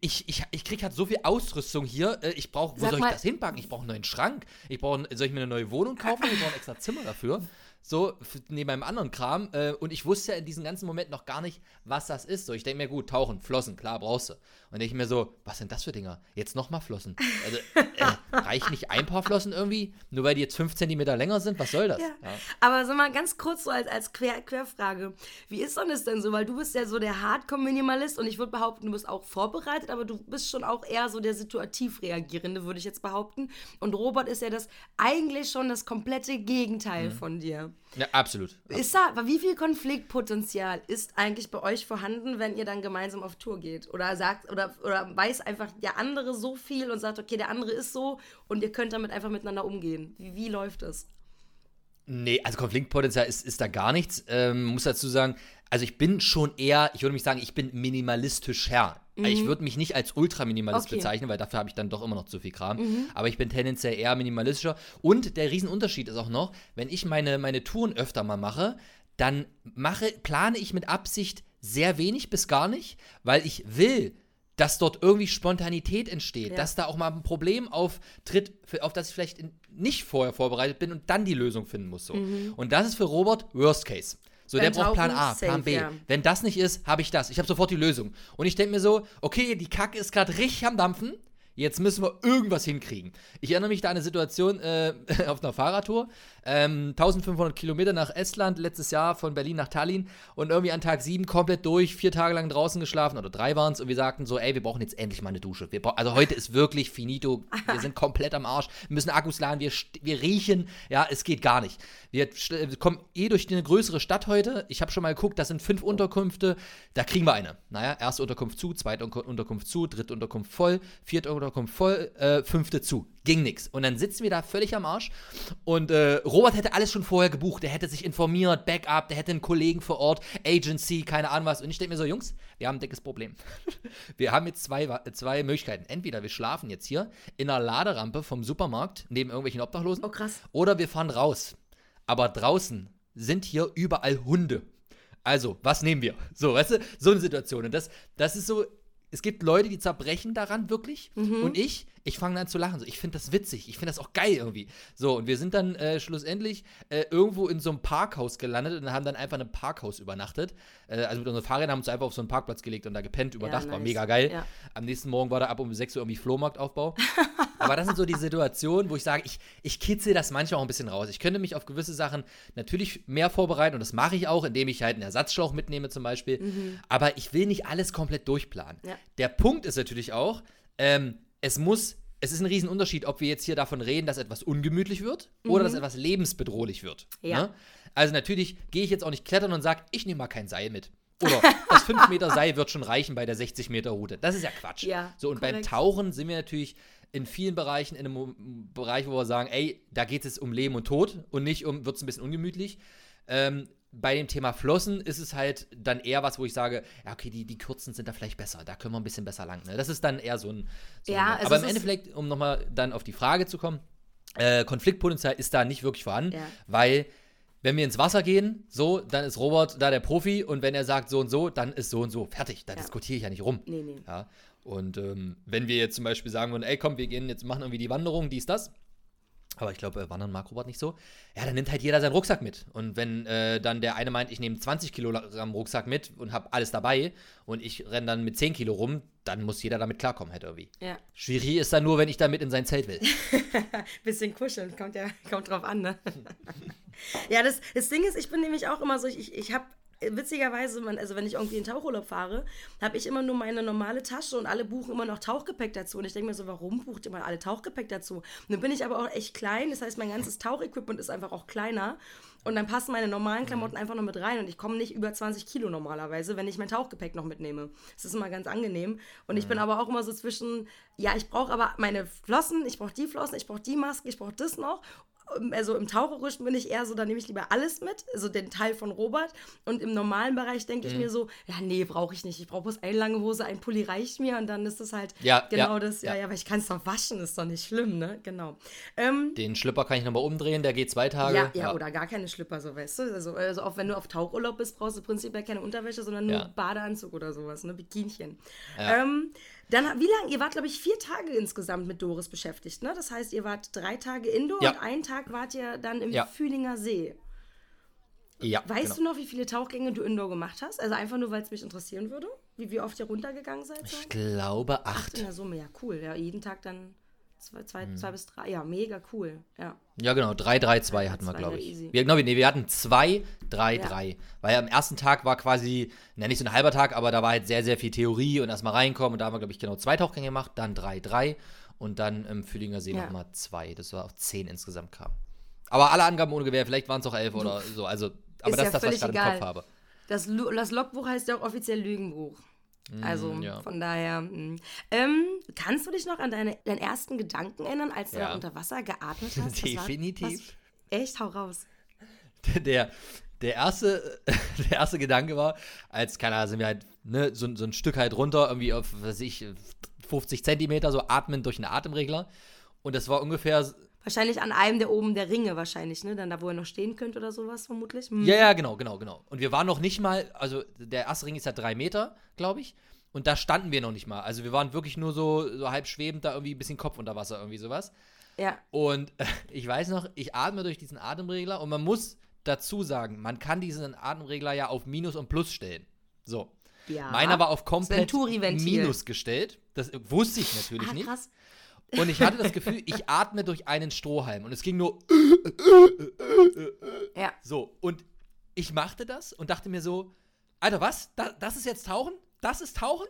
ich, ich, ich krieg halt so viel Ausrüstung hier. äh, Ich brauche, wo Sag soll ich mal- das hinpacken? Ich brauche einen neuen Schrank. Ich brauche, soll ich mir eine neue Wohnung kaufen? Ich brauche ein extra Zimmer dafür. So, neben meinem anderen Kram. Äh, und ich wusste ja in diesem ganzen Moment noch gar nicht, was das ist. So, ich denke mir, gut, tauchen, Flossen, klar, brauchst du. Und denke ich mir so, was sind das für Dinger? Jetzt nochmal Flossen. Also, äh, reicht nicht ein paar Flossen irgendwie? Nur weil die jetzt fünf Zentimeter länger sind? Was soll das? Ja. Ja. Aber sag mal ganz kurz so als, als Quer, Querfrage. Wie ist denn das denn so? Weil du bist ja so der Hardcore-Minimalist und ich würde behaupten, du bist auch vorbereitet, aber du bist schon auch eher so der situativ reagierende, würde ich jetzt behaupten. Und Robert ist ja das eigentlich schon das komplette Gegenteil Mhm. von dir. Ja, absolut. Ist da, wie viel Konfliktpotenzial ist eigentlich bei euch vorhanden, wenn ihr dann gemeinsam auf Tour geht? Oder sagt, oder, oder weiß einfach der andere so viel und sagt, okay, der andere ist so und ihr könnt damit einfach miteinander umgehen? Wie, wie läuft das? Nee, also Konfliktpotenzial ist, ist da gar nichts. Ähm, muss dazu sagen, also ich bin schon eher, ich würde mich sagen, ich bin minimalistisch Herr. Ich würde mich nicht als Ultraminimalist Okay. bezeichnen, weil dafür habe ich dann doch immer noch zu viel Kram. Aber ich bin tendenziell eher minimalistischer. Und der Riesenunterschied ist auch noch, wenn ich meine, meine Touren öfter mal mache, dann mache, plane ich mit Absicht sehr wenig bis gar nicht, weil ich will, dass dort irgendwie Spontanität entsteht, Ja. dass da auch mal ein Problem auftritt, auf das ich vielleicht nicht vorher vorbereitet bin und dann die Lösung finden muss. So. Und das ist für Robert Worst Case. So, Beim der braucht Plan A, Plan safe, B. ja. Wenn das nicht ist, habe ich das. Ich habe sofort die Lösung. Und ich denke mir so, okay, die Kacke ist gerade richtig am Dampfen. Jetzt müssen wir irgendwas hinkriegen. Ich erinnere mich da an eine Situation äh, auf einer Fahrradtour. Ähm, 1500 Kilometer nach Estland, letztes Jahr von Berlin nach Tallinn. Und irgendwie an Tag 7 komplett durch, vier Tage lang draußen geschlafen oder drei waren es. Und wir sagten so, ey, wir brauchen jetzt endlich mal eine Dusche. Also heute ist wirklich finito. Wir sind komplett am Arsch. Wir müssen Akkus laden, wir, wir riechen. Ja, es geht gar nicht. Wir, st- wir kommen eh durch eine größere Stadt heute. Ich habe schon mal geguckt, das sind fünf Unterkünfte. Da kriegen wir eine. Naja, erste Unterkunft zu, zweite Unter- Unterkunft zu, dritte Unterkunft voll, vierte Unterkunft voll, äh, fünfte zu. Ging nix. Und dann sitzen wir da völlig am Arsch. Und äh, Robert hätte alles schon vorher gebucht. Der hätte sich informiert, Backup, der hätte einen Kollegen vor Ort, Agency, keine Ahnung was. Und ich denke mir so, Jungs, wir haben ein dickes Problem. wir haben jetzt zwei, zwei Möglichkeiten. Entweder wir schlafen jetzt hier in einer Laderampe vom Supermarkt neben irgendwelchen Obdachlosen. Oh, krass. Oder wir fahren raus. Aber draußen sind hier überall Hunde. Also, was nehmen wir? So, weißt du, so eine Situation. Und das, das ist so, es gibt Leute, die zerbrechen daran wirklich. Und ich, ich fange an zu lachen. So, ich finde das witzig. Ich finde das auch geil irgendwie. So, und wir sind dann äh, schlussendlich äh, irgendwo in so einem Parkhaus gelandet und haben dann einfach in einem Parkhaus übernachtet. Äh, also mit unseren Fahrrädern haben wir uns einfach auf so einen Parkplatz gelegt und da gepennt, überdacht. War nice. mega geil. Ja. Am nächsten Morgen war da ab um 6 Uhr irgendwie Flohmarktaufbau. Aber das sind so die Situationen, wo ich sage, ich, ich kitzel das manchmal auch ein bisschen raus. Ich könnte mich auf gewisse Sachen natürlich mehr vorbereiten und das mache ich auch, indem ich halt einen Ersatzschlauch mitnehme zum Beispiel. Aber ich will nicht alles komplett durchplanen. Ja. Der Punkt ist natürlich auch, ähm, es muss es ist ein Riesenunterschied, ob wir jetzt hier davon reden, dass etwas ungemütlich wird oder dass etwas lebensbedrohlich wird. Ja. Ne? Also natürlich gehe ich jetzt auch nicht klettern und sage, ich nehme mal kein Seil mit. Oder das 5 Meter Seil wird schon reichen bei der 60 Meter Route. Das ist ja Quatsch. Ja, so, und beim korrekt. Tauchen sind wir natürlich in vielen Bereichen in einem Bereich, wo wir sagen, ey, da geht es um Leben und Tod und nicht um, wird es ein bisschen ungemütlich. Ähm, bei dem Thema Flossen ist es halt dann eher was, wo ich sage, ja, okay, die, die kurzen sind da vielleicht besser, da können wir ein bisschen besser lang. Ne? Das ist dann eher so ein. So Ja, ein also aber im Endeffekt, um nochmal dann auf die Frage zu kommen, äh, Konfliktpotenzial ist da nicht wirklich vorhanden, Ja. weil wenn wir ins Wasser gehen, so, dann ist Robert da der Profi und wenn er sagt so und so, dann ist so und so. Fertig. Da Ja. diskutiere ich ja nicht rum. Nee, nee. Ja. Und ähm, wenn wir jetzt zum Beispiel sagen würden, ey komm, wir gehen jetzt machen irgendwie die Wanderung, dies, das. Aber ich glaube, äh, Wandern mag Robert nicht so. Ja, dann nimmt halt jeder seinen Rucksack mit. Und wenn äh, dann der eine meint, ich nehme 20 Kilogramm Rucksack mit und habe alles dabei und ich renne dann mit 10 Kilo rum, dann muss jeder damit klarkommen halt irgendwie. Ja. Schwierig ist dann nur, wenn ich damit in sein Zelt will. Bisschen kuscheln, kommt ja kommt drauf an, ne? ja, das, das Ding ist, ich bin nämlich auch immer so, ich, ich habe witzigerweise, man, also wenn ich irgendwie in Tauchurlaub fahre, habe ich immer nur meine normale Tasche und alle buchen immer noch Tauchgepäck dazu. Und ich denke mir so, warum bucht ihr mal alle Tauchgepäck dazu? Und dann bin ich aber auch echt klein, das heißt, mein ganzes Tauchequipment ist einfach auch kleiner. Und dann passen meine normalen Klamotten einfach noch mit rein und ich komme nicht über 20 Kilo normalerweise, wenn ich mein Tauchgepäck noch mitnehme. Das ist immer ganz angenehm. Und ich bin aber auch immer so zwischen, ja, ich brauche aber meine Flossen, ich brauche die Flossen, ich brauche die Maske, ich brauche das noch. Also im Taucherischen bin ich eher so, da nehme ich lieber alles mit, also den Teil von Robert. Und im normalen Bereich denke Mhm. ich mir so, ja, nee, brauche ich nicht. Ich brauche bloß eine lange Hose, ein Pulli reicht mir und dann ist das halt Ja, genau ja, das. Ja, ja. ja, aber ich kann es doch waschen, ist doch nicht schlimm, ne? Genau. Ähm, Den Schlipper kann ich nochmal umdrehen, der geht zwei Tage. ja, ja, oder gar keine Schlipper, so weißt du. Also, also auch wenn du auf Tauchurlaub bist, brauchst du prinzipiell keine Unterwäsche, sondern nur Ja. Badeanzug oder sowas, ne? Bikinchen. Ja. Ähm, dann, wie lange? Ihr wart, glaube ich, vier Tage insgesamt mit Doris beschäftigt, ne? Das heißt, ihr wart drei Tage Indoor Ja. und einen Tag wart ihr dann im Ja. Fühlinger See. Ja, Weißt genau. du noch, wie viele Tauchgänge du Indoor gemacht hast? Also einfach nur, weil es mich interessieren würde, wie, wie oft ihr runtergegangen seid? So? Ich glaube Acht acht. in der Summe, ja, cool. Ja, jeden Tag dann zwei, zwei, Hm. zwei bis drei. Ja, mega cool. Ja. Ja, genau, 3-3-2 hatten wir, 3-3-2, glaube ich. Wir, genau, nee, wir hatten 2-3-3. Weil am ersten Tag war quasi, na nicht so ein halber Tag, aber da war halt sehr, sehr viel Theorie und erstmal reinkommen. Und da haben wir, glaube ich, genau zwei Tauchgänge gemacht, dann 3-3 und dann im Fühlinger See Ja. nochmal zwei. Das war auf 10 insgesamt kam. Aber alle Angaben ohne Gewehr, vielleicht waren es auch 11 oder so. Also, aber Ist das ja ist das, was ich gerade im. Kopf habe. Das, das Logbuch heißt ja auch offiziell Lügenbuch. Also Mm, ja. von daher. mh. Ähm, kannst du dich noch an deine, deinen ersten Gedanken erinnern, als du Ja. da unter Wasser geatmet hast? Was war- Definitiv. Was, echt, hau raus. der, der, erste, der erste Gedanke war, als, keine Ahnung, sind wir halt ne, so, so ein Stück halt runter, irgendwie auf, was weiß ich, 50 Zentimeter, so atmen durch einen Atemregler. Und das war ungefähr, Wahrscheinlich an einem der oben der Ringe, wahrscheinlich, ne? Dann da, wo ihr noch stehen könnt oder sowas, vermutlich. Hm. ja, ja, genau, genau, genau. Und wir waren noch nicht mal, also der erste Ring ist ja drei Meter, glaube ich. Und da standen wir noch nicht mal. Also wir waren wirklich nur so, so halb schwebend, da irgendwie ein bisschen Kopf unter Wasser, irgendwie sowas. Ja. Und äh, ich weiß noch, ich atme durch diesen Atemregler und man muss dazu sagen, man kann diesen Atemregler ja auf Minus und Plus stellen. So. ja. Meiner war auf komplett. Minus gestellt. Das wusste ich natürlich ah, nicht. Und ich hatte das Gefühl, ich atme durch einen Strohhalm. Und es ging nur Ja. so. Und ich machte das und dachte mir so, Alter, was? Da, das ist jetzt Tauchen? Das ist Tauchen?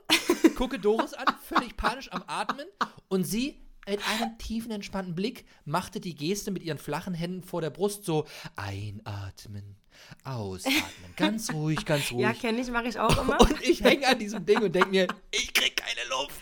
Gucke Doris an, völlig panisch am Atmen. Und sie mit einem tiefen, entspannten Blick machte die Geste mit ihren flachen Händen vor der Brust so einatmen, ausatmen. Ganz ruhig, ganz ruhig. Ja, kenne ich, mache ich auch immer. und ich hänge an diesem Ding und denke mir, ich krieg keine Luft.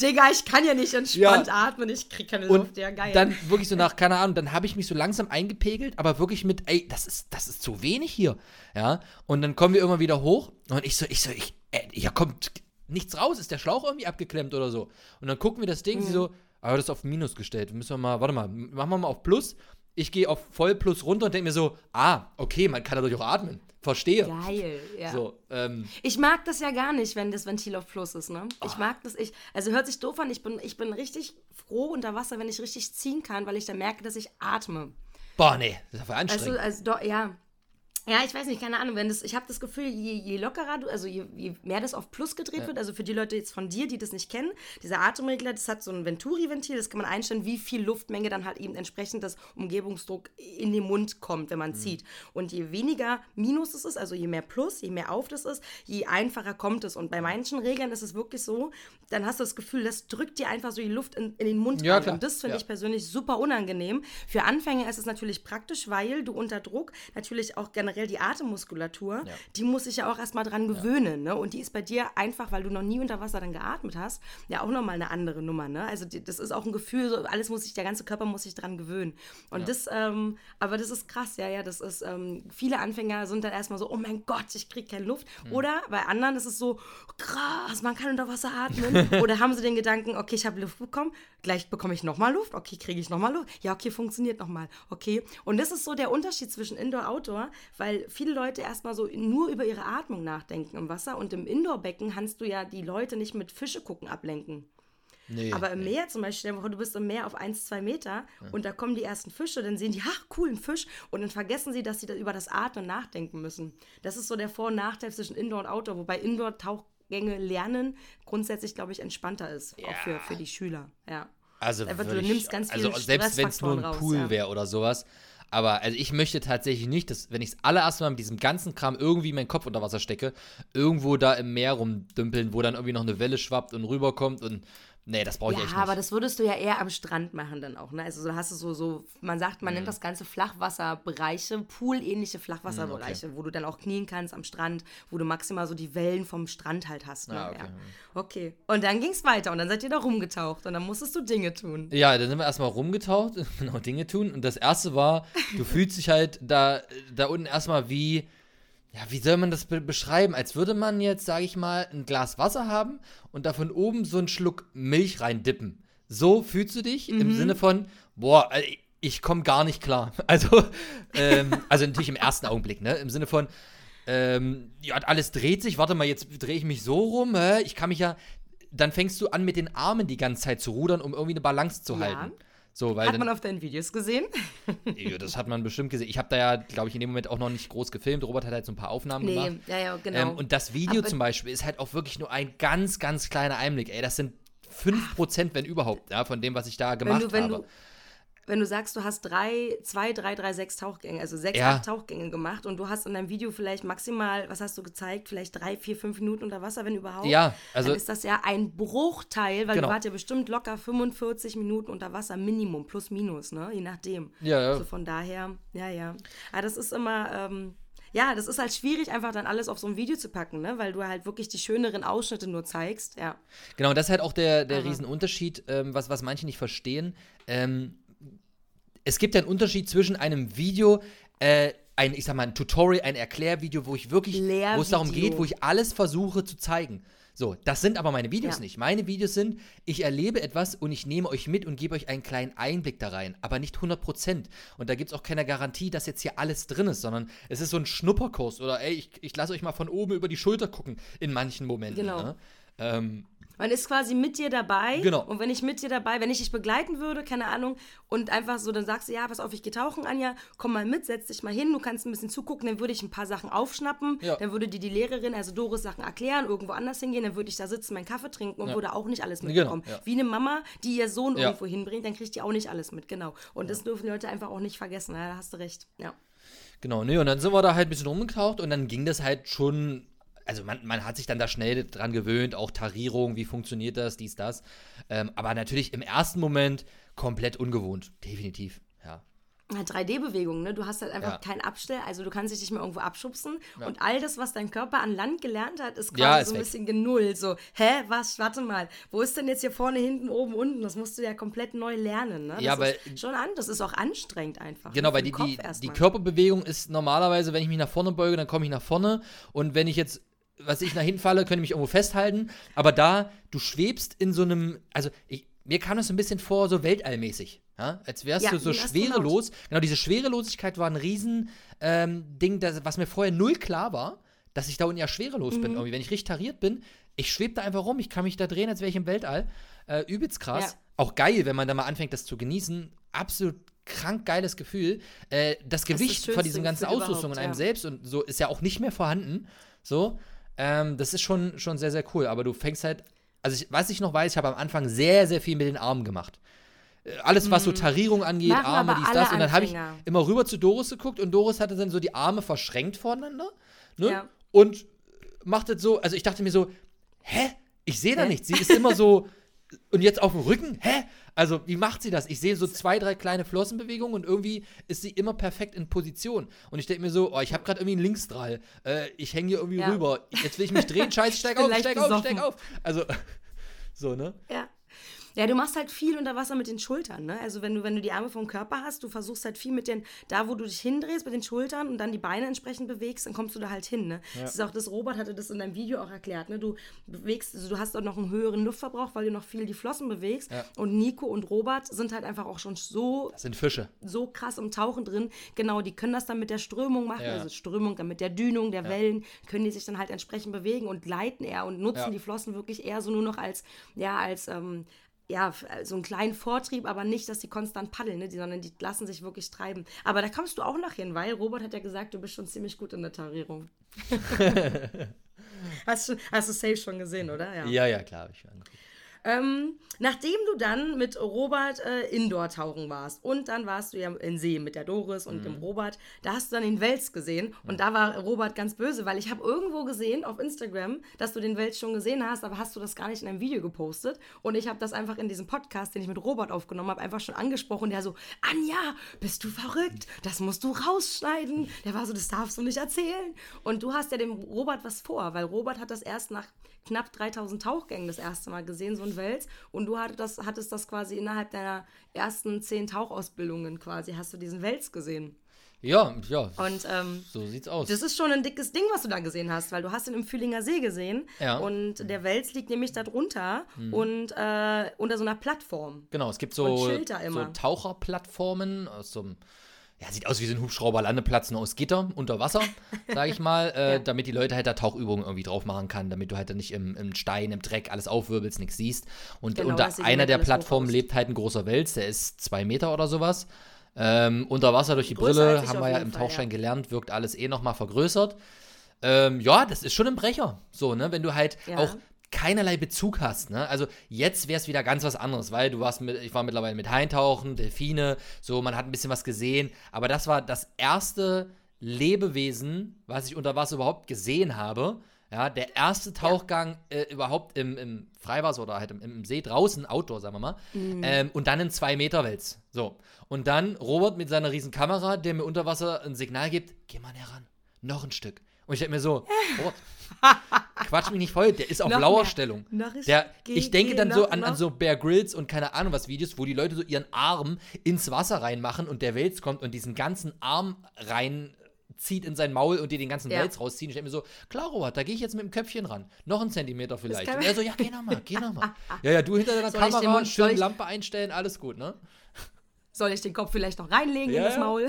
Digga, ich kann ja nicht entspannt Ja. atmen, ich krieg keine Und Luft. Ja, geil. dann wirklich so nach, keine Ahnung, dann habe ich mich so langsam eingepegelt, aber wirklich mit, ey, das ist, das ist zu wenig hier. Ja. Und dann kommen wir immer wieder hoch und ich so, ich so, ich, äh, hier kommt nichts raus, ist der Schlauch irgendwie abgeklemmt oder so. Und dann gucken wir das Ding, Mhm. sie so, aber das ist auf Minus gestellt. Müssen wir mal, warte mal, machen wir mal auf Plus. Ich gehe auf Voll Plus runter und denke mir so, ah, okay, man kann dadurch auch atmen. Verstehe. geil, ja. So, ähm, Ich mag das ja gar nicht, wenn das Ventil auf Plus ist, ne? Ich mag das, ich, also hört sich doof an, ich bin, ich bin richtig froh unter Wasser, wenn ich richtig ziehen kann, weil ich dann merke, dass ich atme. boah, nee, das ist Weißt anstrengend. du, also doch, ja. Ja, ich weiß nicht, keine Ahnung. Wenn das, ich habe das Gefühl, je, je lockerer du, also je, je, mehr das auf Plus gedreht ja. wird, also für die Leute jetzt von dir, die das nicht kennen, dieser Atemregler, das hat so ein Venturi-Ventil, das kann man einstellen, wie viel Luftmenge dann halt eben entsprechend das Umgebungsdruck in den Mund kommt, wenn man mhm. zieht. Und je weniger Minus es ist, also je mehr Plus, je mehr Auf das ist, je einfacher kommt es. Und bei manchen Reglern ist es wirklich so, dann hast du das Gefühl, das drückt dir einfach so die Luft in, in den Mund ja, rein. Und das finde ja. ich persönlich super unangenehm. Für Anfänger ist es natürlich praktisch, weil du unter Druck natürlich auch generell generell die Atemmuskulatur, ja. die muss sich ja auch erstmal dran gewöhnen. Ja. Ne? Und die ist bei dir einfach, weil du noch nie unter Wasser dann geatmet hast, ja auch nochmal eine andere Nummer. Ne? Also die, das ist auch ein Gefühl, so, alles muss sich, der ganze Körper muss sich dran gewöhnen. Und ja. das, ähm, aber das ist krass, ja, ja, das ist, ähm, viele Anfänger sind dann erstmal so, oh mein Gott, ich kriege keine Luft. Mhm. Oder bei anderen ist es so, krass, man kann unter Wasser atmen. Oder haben sie den Gedanken, okay, ich habe Luft bekommen, gleich bekomme ich nochmal Luft, okay, kriege ich nochmal Luft. Ja, okay, funktioniert nochmal, okay. Und das ist so der Unterschied zwischen Indoor-Outdoor, weil viele Leute erstmal so nur über ihre Atmung nachdenken im Wasser und im Indoor-Becken kannst du ja die Leute nicht mit Fische gucken ablenken. Nee, Aber im nee. Meer zum Beispiel, du bist im Meer auf 1, 2 Meter ja. und da kommen die ersten Fische, dann sehen die, ach cool, ein Fisch und dann vergessen sie, dass sie da über das Atmen nachdenken müssen. Das ist so der Vor- und Nachteil zwischen Indoor und Outdoor, wobei Indoor-Tauchgänge lernen grundsätzlich, glaube ich, entspannter ist, ja. auch für, für die Schüler. Ja. Also, Einfach, du nimmst ganz viele also selbst wenn es nur ein Pool wäre oder sowas, aber also ich möchte tatsächlich nicht, dass, wenn ich das allererste Mal mit diesem ganzen Kram irgendwie meinen Kopf unter Wasser stecke, irgendwo da im Meer rumdümpeln, wo dann irgendwie noch eine Welle schwappt und rüberkommt und Nee, das brauche ich ja, echt nicht. Ja, aber das würdest du ja eher am Strand machen dann auch, ne? Also so hast du so, so man sagt, man mhm. nennt das Ganze Flachwasserbereiche, Pool-ähnliche Flachwasserbereiche, mhm, okay. wo du dann auch knien kannst am Strand, wo du maximal so die Wellen vom Strand halt hast. Ne? Ah, okay. Ja. okay. Und dann ging es weiter und dann seid ihr da rumgetaucht und dann musstest du Dinge tun. Ja, dann sind wir erstmal rumgetaucht, genau, Dinge tun. Und das erste war, du fühlst dich halt da, da unten erstmal wie ja, wie soll man das be beschreiben? Als würde man jetzt, sage ich mal, ein Glas Wasser haben und da von oben so einen Schluck Milch reindippen. So fühlst du dich mhm. im Sinne von, boah, ich komme gar nicht klar. Also, ähm, also natürlich im ersten Augenblick, ne? Im Sinne von, ähm, ja, alles dreht sich, warte mal, jetzt drehe ich mich so rum, hä? ich kann mich ja, dann fängst du an mit den Armen die ganze Zeit zu rudern, um irgendwie eine Balance zu ja. halten. So, hat man auf deinen Videos gesehen? ja, das hat man bestimmt gesehen. Ich habe da ja, glaube ich, in dem Moment auch noch nicht groß gefilmt. Robert hat halt so ein paar Aufnahmen nee, gemacht. Ja, ja, genau. Ähm, und das Video Aber zum Beispiel ist halt auch wirklich nur ein ganz, ganz kleiner Einblick. Ey, das sind 5%, wenn überhaupt, ja, von dem, was ich da gemacht wenn du, wenn habe. Du wenn du sagst, du hast drei, zwei, drei, drei, sechs Tauchgänge, also sechs, ja. acht Tauchgänge gemacht und du hast in deinem Video vielleicht maximal, was hast du gezeigt, vielleicht drei, vier, fünf Minuten unter Wasser, wenn überhaupt. Ja, also. Dann ist das ja ein Bruchteil, weil genau. du wart ja bestimmt locker 45 Minuten unter Wasser, Minimum, plus minus, ne? Je nachdem. Ja, ja. Also von daher, ja, ja. Aber das ist immer, ähm, ja, das ist halt schwierig, einfach dann alles auf so ein Video zu packen, ne? weil du halt wirklich die schöneren Ausschnitte nur zeigst. Ja. Genau, das ist halt auch der, der Riesenunterschied, ähm, was, was manche nicht verstehen. Ähm, es gibt einen Unterschied zwischen einem Video, äh, ein, ich sag mal, ein Tutorial, ein Erklärvideo, wo ich wirklich, wo es darum geht, wo ich alles versuche zu zeigen. So, das sind aber meine Videos ja. nicht. Meine Videos sind, ich erlebe etwas und ich nehme euch mit und gebe euch einen kleinen Einblick da rein, aber nicht 100%. Und da gibt es auch keine Garantie, dass jetzt hier alles drin ist, sondern es ist so ein Schnupperkurs oder ey, ich, ich lasse euch mal von oben über die Schulter gucken in manchen Momenten. Genau. Ne? Ähm, man ist quasi mit dir dabei. Genau. Und wenn ich mit dir dabei, wenn ich dich begleiten würde, keine Ahnung, und einfach so, dann sagst du, ja, pass auf, ich gehe tauchen, Anja, komm mal mit, setz dich mal hin, du kannst ein bisschen zugucken, dann würde ich ein paar Sachen aufschnappen, ja. dann würde dir die Lehrerin, also Doris, Sachen erklären, irgendwo anders hingehen, dann würde ich da sitzen, meinen Kaffee trinken und ja. würde auch nicht alles genau, mitbekommen. Genau, ja. Wie eine Mama, die ihr Sohn irgendwo hinbringt, dann kriegt die auch nicht alles mit, genau. Und das dürfen die Leute einfach auch nicht vergessen, da hast du recht, ja. Genau, ne, und dann sind wir da halt ein bisschen rumgetaucht und dann ging das halt schon also man, man hat sich dann da schnell dran gewöhnt, auch Tarierung, wie funktioniert das, dies, das. Ähm, aber natürlich im ersten Moment komplett ungewohnt, definitiv, ja. 3D-Bewegung, ne? Du hast halt einfach ja. keinen Abstell, also du kannst dich nicht mehr irgendwo abschubsen ja. und all das, was dein Körper an Land gelernt hat, ist quasi ja, ist so ein weg. bisschen genullt. So, hä, was, warte mal, wo ist denn jetzt hier vorne, hinten, oben, unten? Das musst du ja komplett neu lernen, ne? Das ja, weil, ist schon an, das ist auch anstrengend einfach. Genau, weil die, die, die Körperbewegung ist normalerweise, wenn ich mich nach vorne beuge, dann komme ich nach vorne und wenn ich jetzt was ich nach hinten falle, könnte mich irgendwo festhalten. Aber da, du schwebst in so einem, also ich, mir kam das ein bisschen vor, so weltallmäßig. Ja? Als wärst ja, du so schwerelos. Genau, diese Schwerelosigkeit war ein Riesending, ähm, was mir vorher null klar war, dass ich da unten ja schwerelos mhm. bin. Irgendwie. Wenn ich richtig tariert bin, ich schwebe da einfach rum, ich kann mich da drehen, als wäre ich im Weltall. Äh, übelst krass. Ja. Auch geil, wenn man da mal anfängt, das zu genießen. Absolut krank geiles Gefühl. Äh, das Gewicht das von diesen ganzen Ausrüstungen und einem selbst und so ist ja auch nicht mehr vorhanden. So, ähm, das ist schon, schon sehr, sehr cool. Aber du fängst halt, also ich, was ich noch weiß, ich habe am Anfang sehr, sehr viel mit den Armen gemacht. Äh, Alles, was so Tarierung angeht, Mhm. Machen Arme, dies, das. Und dann habe ich immer rüber zu Doris geguckt und Doris hatte dann so die Arme verschränkt voneinander. Ne? Ja. Und macht das so, also ich dachte mir so, hä? Ich sehe da nichts. Sie ist immer so, und jetzt auf dem Rücken? Hä? Also, wie macht sie das? Ich sehe so zwei, drei kleine Flossenbewegungen und irgendwie ist sie immer perfekt in Position. Und ich denke mir so, oh, ich habe gerade irgendwie einen Linksdrall. Äh, ich hänge hier irgendwie Ja. rüber. Jetzt will ich mich drehen. Scheiße, steig auf, steig auf, steig auf. Also, so, ne? Ja. Ja, du machst halt viel unter Wasser mit den Schultern, ne? Also wenn du, wenn du die Arme vom Körper hast, du versuchst halt viel mit den, da wo du dich hindrehst mit den Schultern und dann die Beine entsprechend bewegst, dann kommst du da halt hin, ne? Das ist auch das, Robert hatte das in deinem Video auch erklärt, ne? Du bewegst, also du hast auch noch einen höheren Luftverbrauch, weil du noch viel die Flossen bewegst. Ja. Und Nico und Robert sind halt einfach auch schon so Das sind Fische. so krass im Tauchen drin. Genau, die können das dann mit der Strömung machen, Ja. also Strömung, dann mit der Dünung der Wellen, können die sich dann halt entsprechend bewegen und leiten eher und nutzen Ja. die Flossen wirklich eher so nur noch als, ja, als, ähm, ja, f- so einen kleinen Vortrieb, aber nicht, dass die konstant paddeln, ne, die, sondern die lassen sich wirklich treiben. Aber da kommst du auch noch hin, weil Robert hat ja gesagt, du bist schon ziemlich gut in der Tarierung. hast, du, hast du safe schon gesehen, oder? Ja, ja, klar. hab Ich schon angeguckt. Ähm, nachdem du dann mit Robert äh, Indoor-Tauchen warst und dann warst du ja in See mit der Doris und Mhm. dem Robert, da hast du dann den Wels gesehen und da war Robert ganz böse, weil ich habe irgendwo gesehen auf Instagram, dass du den Wels schon gesehen hast, aber hast du das gar nicht in einem Video gepostet und ich habe das einfach in diesem Podcast, den ich mit Robert aufgenommen habe, einfach schon angesprochen und der so, Anja, bist du verrückt? Das musst du rausschneiden. Der war so, das darfst du nicht erzählen. Und du hast ja dem Robert was vor, weil Robert hat das erst nach knapp 3000 Tauchgängen das erste Mal gesehen, so ein Wels. Und du hattest das, hattest das quasi innerhalb deiner ersten zehn Tauchausbildungen quasi, hast du diesen Wels gesehen. Ja, ja. Und ähm, So sieht's aus. das ist schon ein dickes Ding, was du da gesehen hast, weil du hast ihn im Fühlinger See gesehen. Ja. Und der Wels liegt nämlich da drunter und äh, unter so einer Plattform. Genau, es gibt so, so. Taucherplattformen aus so einem, ja, sieht aus wie so ein Hubschrauberlandeplatz nur aus Gitter unter Wasser, sage ich mal, äh, damit die Leute halt da Tauchübungen irgendwie drauf machen kann, damit du halt dann nicht im, im Stein, im Dreck alles aufwirbelst, nichts siehst. Und Genau, unter einer der Plattformen lebt halt ein großer Wels, der ist zwei Meter oder sowas. Ähm, unter Wasser durch die Brille, haben wir ja im Fall, Tauchschein ja. gelernt, wirkt alles eh nochmal vergrößert. Ähm, ja, das ist schon ein Brecher. So, ne? Wenn du halt Ja. auch keinerlei Bezug hast, ne? Also jetzt wäre es wieder ganz was anderes, weil du warst mit, ich war mittlerweile mit Heintauchen, Delfine, so, man hat ein bisschen was gesehen, aber das war das erste Lebewesen, was ich unter Wasser überhaupt gesehen habe. Ja, der erste Tauchgang äh, überhaupt im, im Freiwasser oder halt im, im See draußen, Outdoor, sagen wir mal. Ähm, und dann in zwei Meter Wels. So. Und dann Robert mit seiner riesen Kamera, der mir unter Wasser ein Signal gibt, geh mal näher ran. Noch ein Stück. Und ich denke mir so, Robert, quatsch mich nicht voll, der ist auf Lauerstellung. Der, geh- ich denke dann so an, an so Bear Grylls und keine Ahnung was Videos, wo die Leute so ihren Arm ins Wasser reinmachen und der Wels kommt und diesen ganzen Arm reinzieht in sein Maul und dir den ganzen Ja. Wels rausziehen. Ich denke mir so, klar, Robert, da gehe ich jetzt mit dem Köpfchen ran. Noch einen Zentimeter vielleicht. Und er so, ja, geh nochmal, geh nochmal. ja, ja, du hinter deiner Soll Kamera, schön Lampe einstellen, alles gut, ne? Soll ich den Kopf vielleicht noch reinlegen Ja, in das. Maul?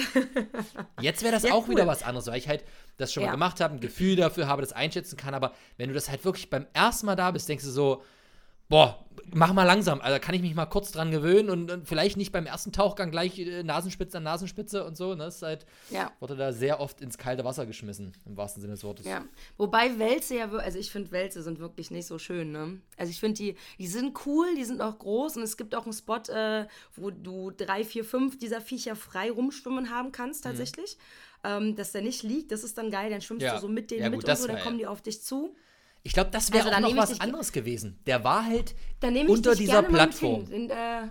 Jetzt wäre das Ja, auch cool. wieder was anderes, weil ich halt das schon mal Ja. gemacht habe, ein Gefühl dafür habe, das einschätzen kann. Aber wenn du das halt wirklich beim ersten Mal da bist, denkst du so, boah, mach mal langsam. Also kann ich mich mal kurz dran gewöhnen und, und vielleicht nicht beim ersten Tauchgang gleich äh, Nasenspitze an Nasenspitze und so. Ne? Das ist halt, ja. wurde da sehr oft ins kalte Wasser geschmissen, im wahrsten Sinne des Wortes. Ja, wobei Wälze ja, also ich finde Wälze sind wirklich nicht so schön, ne? Also ich finde die, die sind cool, die sind auch groß und es gibt auch einen Spot, äh, wo du drei, vier, fünf dieser Viecher frei rumschwimmen haben kannst tatsächlich. Ähm, dass der nicht liegt, das ist dann geil, dann schwimmst Ja. du so mit denen Ja, mit gut, und das so, dann kommen die auf dich zu. Ich glaube, das wäre Also auch noch was anderes gewesen. Der war halt Dann nehme ich unter dich dieser Plattform. Den, äh,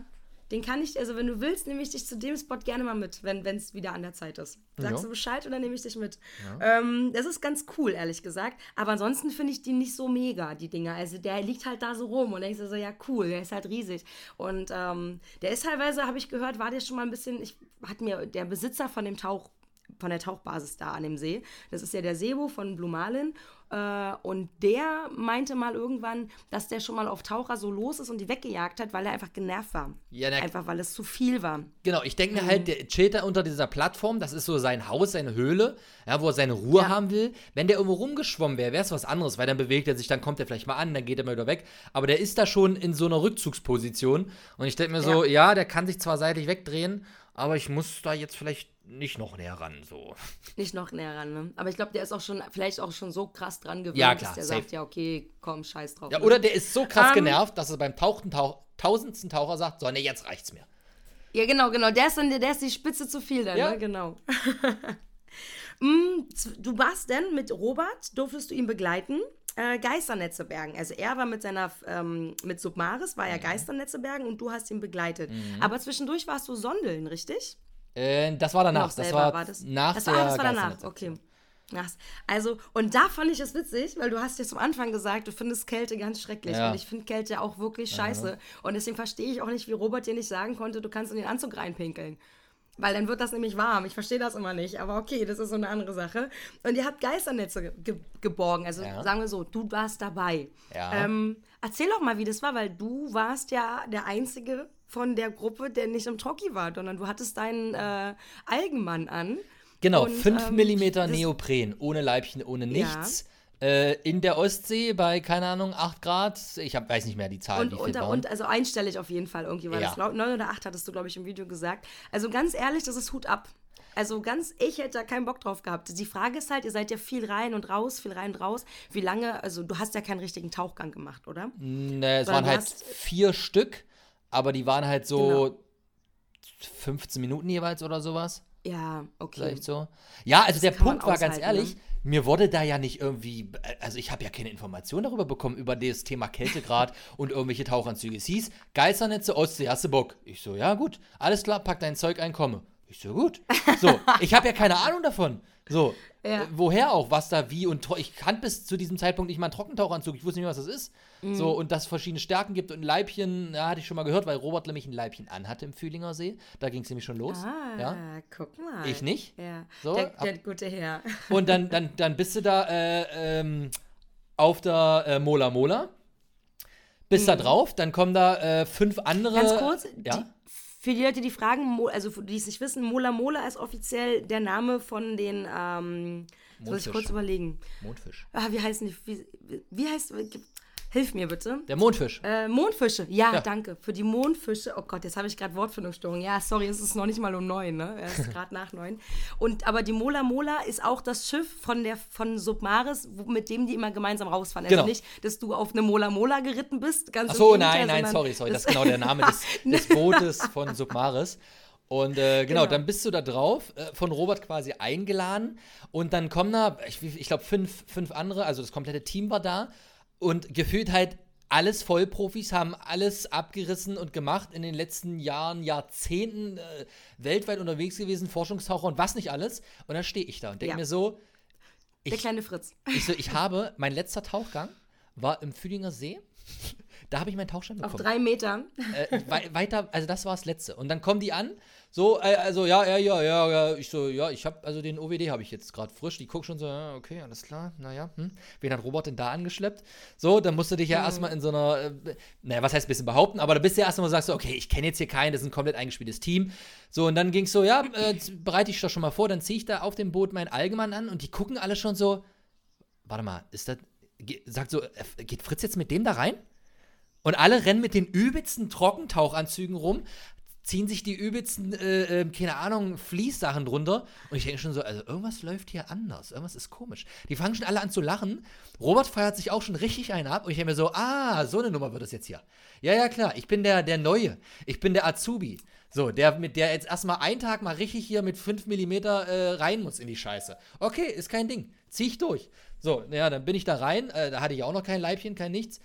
den kann ich, also wenn du willst, nehme ich dich zu dem Spot gerne mal mit, wenn es wieder an der Zeit ist. Sagst Ja. du Bescheid und dann nehme ich dich mit. Ähm, das ist ganz cool, ehrlich gesagt. Aber ansonsten finde ich die nicht so mega, die Dinger. Also der liegt halt da so rum und denkst du so, ja cool, der ist halt riesig. Und ähm, der ist teilweise, habe ich gehört, war der schon mal ein bisschen, ich hat mir der Besitzer von dem Tauch von der Tauchbasis da an dem See. Das ist ja der Sebo von Blue Marlin. Äh, und der meinte mal irgendwann, dass der schon mal auf Taucher so los ist und die weggejagt hat, weil er einfach genervt war. Ja, einfach weil es zu viel war. Genau, ich denke mir Mhm. halt, der chillt da unter dieser Plattform, das ist so sein Haus, seine Höhle, ja, wo er seine Ruhe Ja. haben will. Wenn der irgendwo rumgeschwommen wäre, wäre es was anderes, weil dann bewegt er sich, dann kommt er vielleicht mal an, dann geht er mal wieder weg. Aber der ist da schon in so einer Rückzugsposition. Und ich denke mir so, ja. der kann sich zwar seitlich wegdrehen, aber ich muss da jetzt vielleicht nicht noch näher ran, so. Nicht noch näher ran, ne? Aber ich glaube, der ist auch schon, vielleicht auch schon so krass dran gewöhnt, Ja, klar, dass der safe. sagt, ja, okay, komm, scheiß drauf. Ja, ne? oder der ist so krass Ähm, genervt, dass er beim tauchten Tauch tausendsten Taucher sagt, so, nee, jetzt reicht's mir. Ja, genau, genau. Der ist, dann, der ist die Spitze zu viel dann, Ja. ne? Genau. Mm, du warst denn mit Robert, durftest du ihn begleiten, äh, Geisternetze bergen. Also er war mit seiner, ähm, mit Submaris, war er Mhm. Geisternetze bergen und du hast ihn begleitet. Aber zwischendurch warst du Sondeln, richtig? Äh, das war danach. Das selber war, das? nach das der war, ah, das war danach, okay. Also, und da fand ich es witzig, weil du hast ja zum Anfang gesagt, du findest Kälte ganz schrecklich. Ja. Und ich finde Kälte auch wirklich scheiße. Und deswegen verstehe ich auch nicht, wie Robert dir nicht sagen konnte, du kannst in den Anzug reinpinkeln. Weil dann wird das nämlich warm. Ich verstehe das immer nicht. Aber okay, das ist so eine andere Sache. Und ihr habt Geisternetze ge ge geborgen. Also Ja. sagen wir so, du warst dabei. Ja. Ähm, erzähl doch mal, wie das war, weil du warst ja der Einzige von der Gruppe, der nicht im Trocki war, sondern du hattest deinen äh, Algenmann an. Genau, Und, 5 ähm, mm das- Neopren, ohne Leibchen, ohne Ja. nichts. Äh, in der Ostsee bei, keine Ahnung, 8 Grad. Ich hab, weiß nicht mehr die Zahl, Und, viel und, und also einstellig auf jeden Fall irgendwie war Ja. das. Glaub, 9 oder 8 hattest du, glaube ich, im Video gesagt. Also ganz ehrlich, das ist Hut ab. Also ganz, ich hätte da keinen Bock drauf gehabt. Die Frage ist halt, ihr seid ja viel rein und raus, viel rein und raus. Wie lange, also du hast ja keinen richtigen Tauchgang gemacht, oder? Ne, es Sondern waren halt vier Stück, aber die waren halt so Genau. 15 Minuten jeweils oder sowas. Ja, okay. Vielleicht so. Ja, also der kann man Punkt war ganz ehrlich, ne? mir wurde da ja nicht irgendwie, also ich habe ja keine Information darüber bekommen, über das Thema Kältegrad und irgendwelche Tauchanzüge. Es hieß, Geisternetze Ostsee, hast du Bock? Ich so, ja gut, alles klar, pack dein Zeug ein, komme. Ich so, gut. So, ich habe ja keine Ahnung davon. So, Ja. äh, woher auch, was da wie und ich kannte bis zu diesem Zeitpunkt nicht mal einen Trockentauchanzug, ich wusste nicht, was das ist. Mhm. So, und dass es verschiedene Stärken gibt und ein Leibchen, ja, hatte ich schon mal gehört, weil Robert nämlich ein Leibchen anhatte im Fühlinger See. Da ging es nämlich schon los. Ah, Ja. guck mal. Ich nicht. Ja, So, der, der gute Herr. Und dann, dann, dann bist du da äh, ähm, auf der äh, Mola Mola. Bist da drauf, dann kommen da äh, fünf andere. Mhm. Ganz kurz, Ja? die, für die Leute, die fragen, also die es nicht wissen, Mola Mola ist offiziell der Name von den, ähm, jetzt muss ich Mondfisch. kurz überlegen. Mondfisch. Ah, wie heißen die? Wie, wie heißt. Hilf mir bitte. Der Mondfisch. Äh, Mondfische. Ja, Ja. danke. Für die Mondfische. Oh Gott, jetzt habe ich gerade Wortfindungsstörung. Ja, sorry, es ist noch nicht mal um neun, ne? Es ist gerade nach neun. Und aber die Mola Mola ist auch das Schiff von der von Submaris, mit dem die immer gemeinsam rausfahren. Also Genau. nicht, dass du auf eine Mola Mola geritten bist. Ganz Ach so, nein, nein, sorry, sorry. Das ist genau der Name des, des Bootes von Submaris. Und äh, genau, Genau. dann bist du da drauf, äh, von Robert quasi eingeladen. Und dann kommen da, ich, ich glaube, fünf, fünf andere, also das komplette Team war da. Und gefühlt halt alles Vollprofis, haben alles abgerissen und gemacht in den letzten Jahren, Jahrzehnten äh, weltweit unterwegs gewesen, Forschungstaucher und was nicht alles. Und dann stehe ich da und denke Ja. mir so, Der ich, kleine Fritz. ich, so, ich habe, mein letzter Tauchgang war im Fühlinger See. Da habe ich meinen Tauchschein Auf bekommen. drei Metern. Äh, wei weiter, also das war das letzte. Und dann kommen die an, so, äh, also ja, ja, ja, ja, ja, ich so, ja, ich habe, also den OWD habe ich jetzt gerade frisch. Die gucken schon so, ja, okay, alles klar, naja, hm. Wen hat Robert denn da angeschleppt? So, dann musst du dich ja erstmal in so einer, äh, naja, was heißt ein bisschen behaupten, aber da bist du ja erstmal so, sagst du, okay, ich kenne jetzt hier keinen, das ist ein komplett eingespieltes Team. So, und dann ging es so, ja, äh, bereite ich doch schon mal vor, dann ziehe ich da auf dem Boot meinen Allgemein an und die gucken alle schon so, warte mal, ist das, sagt so, äh, geht Fritz jetzt mit dem da rein? Und alle rennen mit den übelsten Trockentauchanzügen rum, ziehen sich die übelsten, äh, äh, keine Ahnung, Fließsachen drunter. Und ich denke schon so, also irgendwas läuft hier anders. Irgendwas ist komisch. Die fangen schon alle an zu lachen. Robert feiert sich auch schon richtig einen ab. Und ich denke mir so, ah, so eine Nummer wird es jetzt hier. Ja, ja, klar. Ich bin der, der Neue. Ich bin der Azubi. So, der, mit der jetzt erstmal einen Tag mal richtig hier mit 5 mm äh, rein muss in die Scheiße. Okay, ist kein Ding. Zieh ich durch. So, ja, dann bin ich da rein. Äh, da hatte ich auch noch kein Leibchen, kein nichts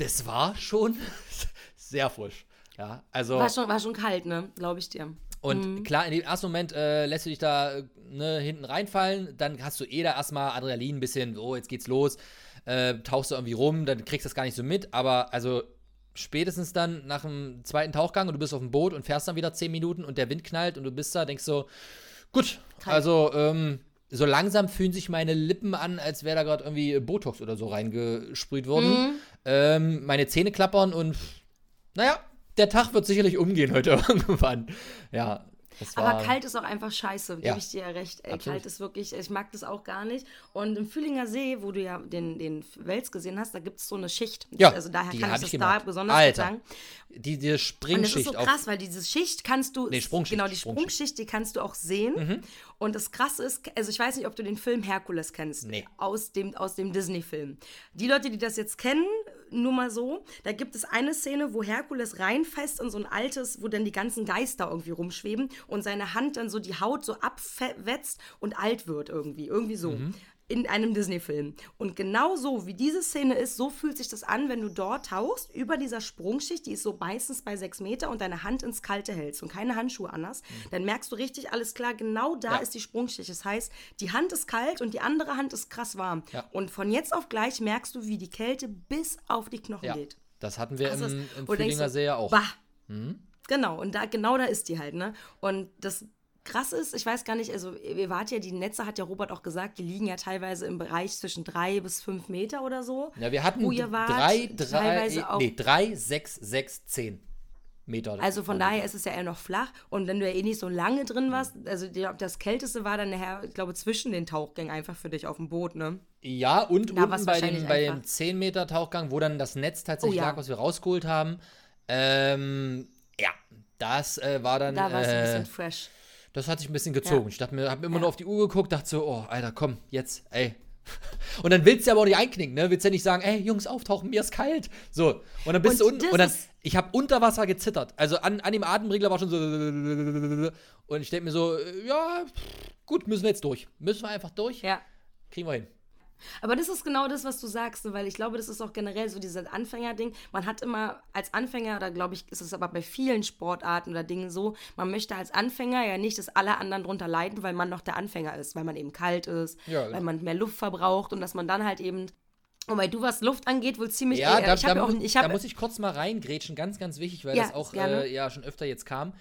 das war schon sehr frisch. Ja, also. War schon, war schon kalt, ne? Glaube ich dir. Und klar, in dem ersten Moment äh, lässt du dich da äh, ne, hinten reinfallen, dann hast du eh da erstmal Adrenalin ein bisschen, oh, jetzt geht's los, äh, tauchst du irgendwie rum, dann kriegst du das gar nicht so mit, aber also spätestens dann nach dem zweiten Tauchgang und du bist auf dem Boot und fährst dann wieder 10 Minuten und der Wind knallt und du bist da, denkst so, gut, Kalt. also ähm, so langsam fühlen sich meine Lippen an, als wäre da gerade irgendwie Botox oder so reingesprüht worden. Ähm, meine Zähne klappern und naja, der Tag wird sicherlich umgehen heute irgendwann. Ja. Aber kalt ist auch einfach scheiße, Ja. gebe ich dir ja recht. Ey, kalt ist wirklich, ich mag das auch gar nicht. Und im Fühlinger See, wo du ja den, den Wels gesehen hast, da gibt es so eine Schicht. Ja, also daher kann ich das ich da gemacht. besonders Alter, sagen. Die, die Und das Springschicht ist so krass, weil diese Schicht kannst du, Nee, Sprungschicht, genau, die Sprungschicht. Mhm. Sprungschicht, die kannst du auch sehen. Und das Krasse ist, also ich weiß nicht, ob du den Film Herkules kennst. Nee. Aus dem, aus dem Disney-Film. Die Leute, die das jetzt kennen, nur mal so, da gibt es eine Szene, wo Herkules reinfasst in so ein altes, wo dann die ganzen Geister irgendwie rumschweben und seine Hand dann so die Haut so abwetzt und alt wird irgendwie. Irgendwie so. Mhm. In einem Disney-Film. Und genau so, wie diese Szene ist, so fühlt sich das an, wenn du dort tauchst, über dieser Sprungschicht, die ist so meistens bei sechs Meter und deine Hand ins Kalte hältst und keine Handschuhe an hast, dann merkst du richtig, alles klar, genau da Mhm. Ja. ist die Sprungschicht. Das heißt, die Hand ist kalt und die andere Hand ist krass warm. Ja. Und von jetzt auf gleich merkst du, wie die Kälte bis auf die Knochen Ja, geht. das hatten wir Das im, im so, See ja auch. Bah. Genau, und da, genau da ist die halt, ne? Und das krass ist, ich weiß gar nicht, also ihr wart ja, die Netze hat ja Robert auch gesagt, die liegen ja teilweise im Bereich zwischen drei bis fünf Meter oder so. Ja, wir hatten wo ihr wart, drei, drei, auch. nee, drei, sechs, sechs, zehn Meter. Also von daher ist es ja eher noch flach. Und wenn du ja eh nicht so lange drin warst, also das Kälteste war dann nachher, ich glaube, zwischen den Tauchgängen einfach für dich auf dem Boot, ne? Ja, und Da unten bei dem, bei dem einfach. 10 Meter Tauchgang, wo dann das Netz tatsächlich Oh ja. lag, was wir rausgeholt haben. Ähm, ja, das äh, war dann. Da war es ein äh, bisschen fresh. Das hat sich ein bisschen gezogen. Ja. Ich dachte mir, hab mir immer Ja. nur auf die Uhr geguckt, dachte so, oh, Alter, komm, jetzt, ey. Und dann willst du ja aber auch nicht einknicken, ne? Willst ja nicht sagen, ey, Jungs, auftauchen, mir ist kalt. So. Und dann bist Und du unten und dann, ich habe unter Wasser gezittert. Also an, an dem Atemregler war schon so. Und ich denke mir so, äh, ja, gut, müssen wir jetzt durch. Müssen wir einfach durch. Ja. Kriegen wir hin. Aber das ist genau das, was du sagst, ne? weil ich glaube, das ist auch generell so dieses Anfängerding. Man hat immer als Anfänger, oder glaube ich, ist es aber bei vielen Sportarten oder Dingen so, man möchte als Anfänger ja nicht, dass alle anderen drunter leiden, weil man noch der Anfänger ist, weil man eben kalt ist, Ja, weil man mehr Luft verbraucht und dass man dann halt eben, und weil du, was Luft angeht, wohl ziemlich. Ja, da, da, ja auch, ich da muss ich kurz mal reingrätschen, ganz, ganz wichtig, weil Ja, das auch äh, ja schon öfter jetzt kam.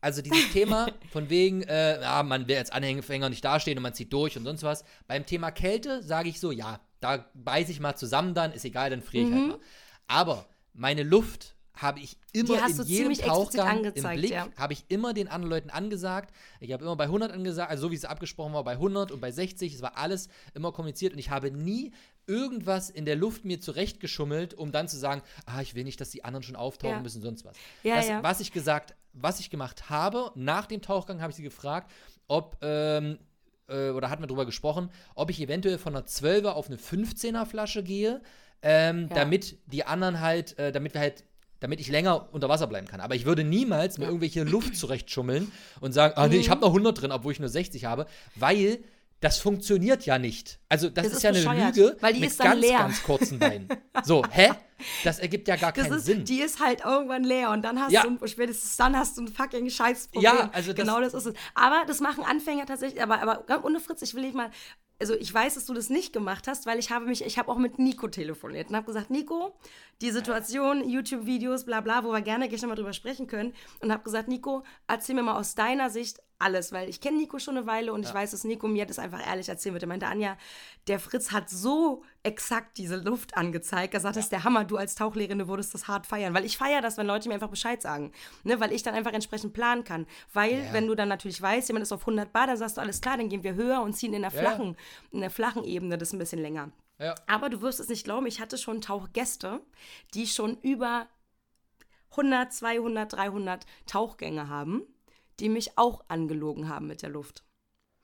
Also dieses Thema von wegen, äh, ja, man will als Anhänger nicht dastehen und man zieht durch und sonst was. Beim Thema Kälte sage ich so, ja, da beiße ich mal zusammen dann, ist egal, dann friere ich halt mal. Aber meine Luft habe ich immer Mhm. In jedem Tauchgang im Blick, ja. habe ich immer den anderen Leuten angesagt. Ich habe immer bei 100 angesagt, also so wie es abgesprochen war, bei 100 und bei 60, es war alles immer kommuniziert und ich habe nie irgendwas in der Luft mir zurechtgeschummelt, um dann zu sagen, ah, ich will nicht, dass die anderen schon auftauchen Ja. müssen, sonst was. Ja, das. Was ich gesagt, was ich gemacht habe, nach dem Tauchgang habe ich sie gefragt, ob, ähm, äh, oder hatten wir darüber gesprochen, ob ich eventuell von einer 12er auf eine 15er Flasche gehe, ähm, Ja. damit die anderen halt, äh, damit wir halt damit ich länger unter Wasser bleiben kann. Aber ich würde niemals mir irgendwelche Luft zurechtschummeln und sagen, ah nee, Mhm. ich habe noch 100 drin, obwohl ich nur 60 habe, weil das funktioniert ja nicht. Also das, Das ist, ist ja eine Lüge weil die mit ist dann ganz, leer. ganz kurzen Beinen. So, hä? Das ergibt ja gar Das keinen ist, Sinn. die ist halt irgendwann leer und dann hast Ja. du, spätestens dann hast du ein fucking Scheißproblem. Ja, also das- genau das ist es. Aber das machen Anfänger tatsächlich, aber, aber ohne Fritz, ich will nicht mal, also ich weiß, dass du das nicht gemacht hast, weil ich habe mich, ich habe auch mit Nico telefoniert und habe gesagt, Nico, die Situation, YouTube-Videos, bla bla, wo wir gerne gleich nochmal drüber sprechen können und habe gesagt, Nico, erzähl mir mal aus deiner Sicht alles, weil ich kenne Nico schon eine Weile und ich weiß, dass Nico mir das einfach ehrlich erzählen wird. Er meinte, Anja, der Fritz hat so exakt diese Luft angezeigt. Er sagt, das ist der Hammer, du als Tauchlehrerin, würdest das hart feiern. Weil ich feiere das, wenn Leute mir einfach Bescheid sagen. Ne? Weil ich dann einfach entsprechend planen kann. Weil, Ja. wenn du dann natürlich weißt, jemand ist auf 100 Bar, dann sagst du, alles klar, dann gehen wir höher und ziehen in der Ja. flachen, in der flachen Ebene das ein bisschen länger. ja. Aber du wirst es nicht glauben, ich hatte schon Tauchgäste, die schon über 100, 200, 300 Tauchgänge haben, die mich auch angelogen haben mit der Luft.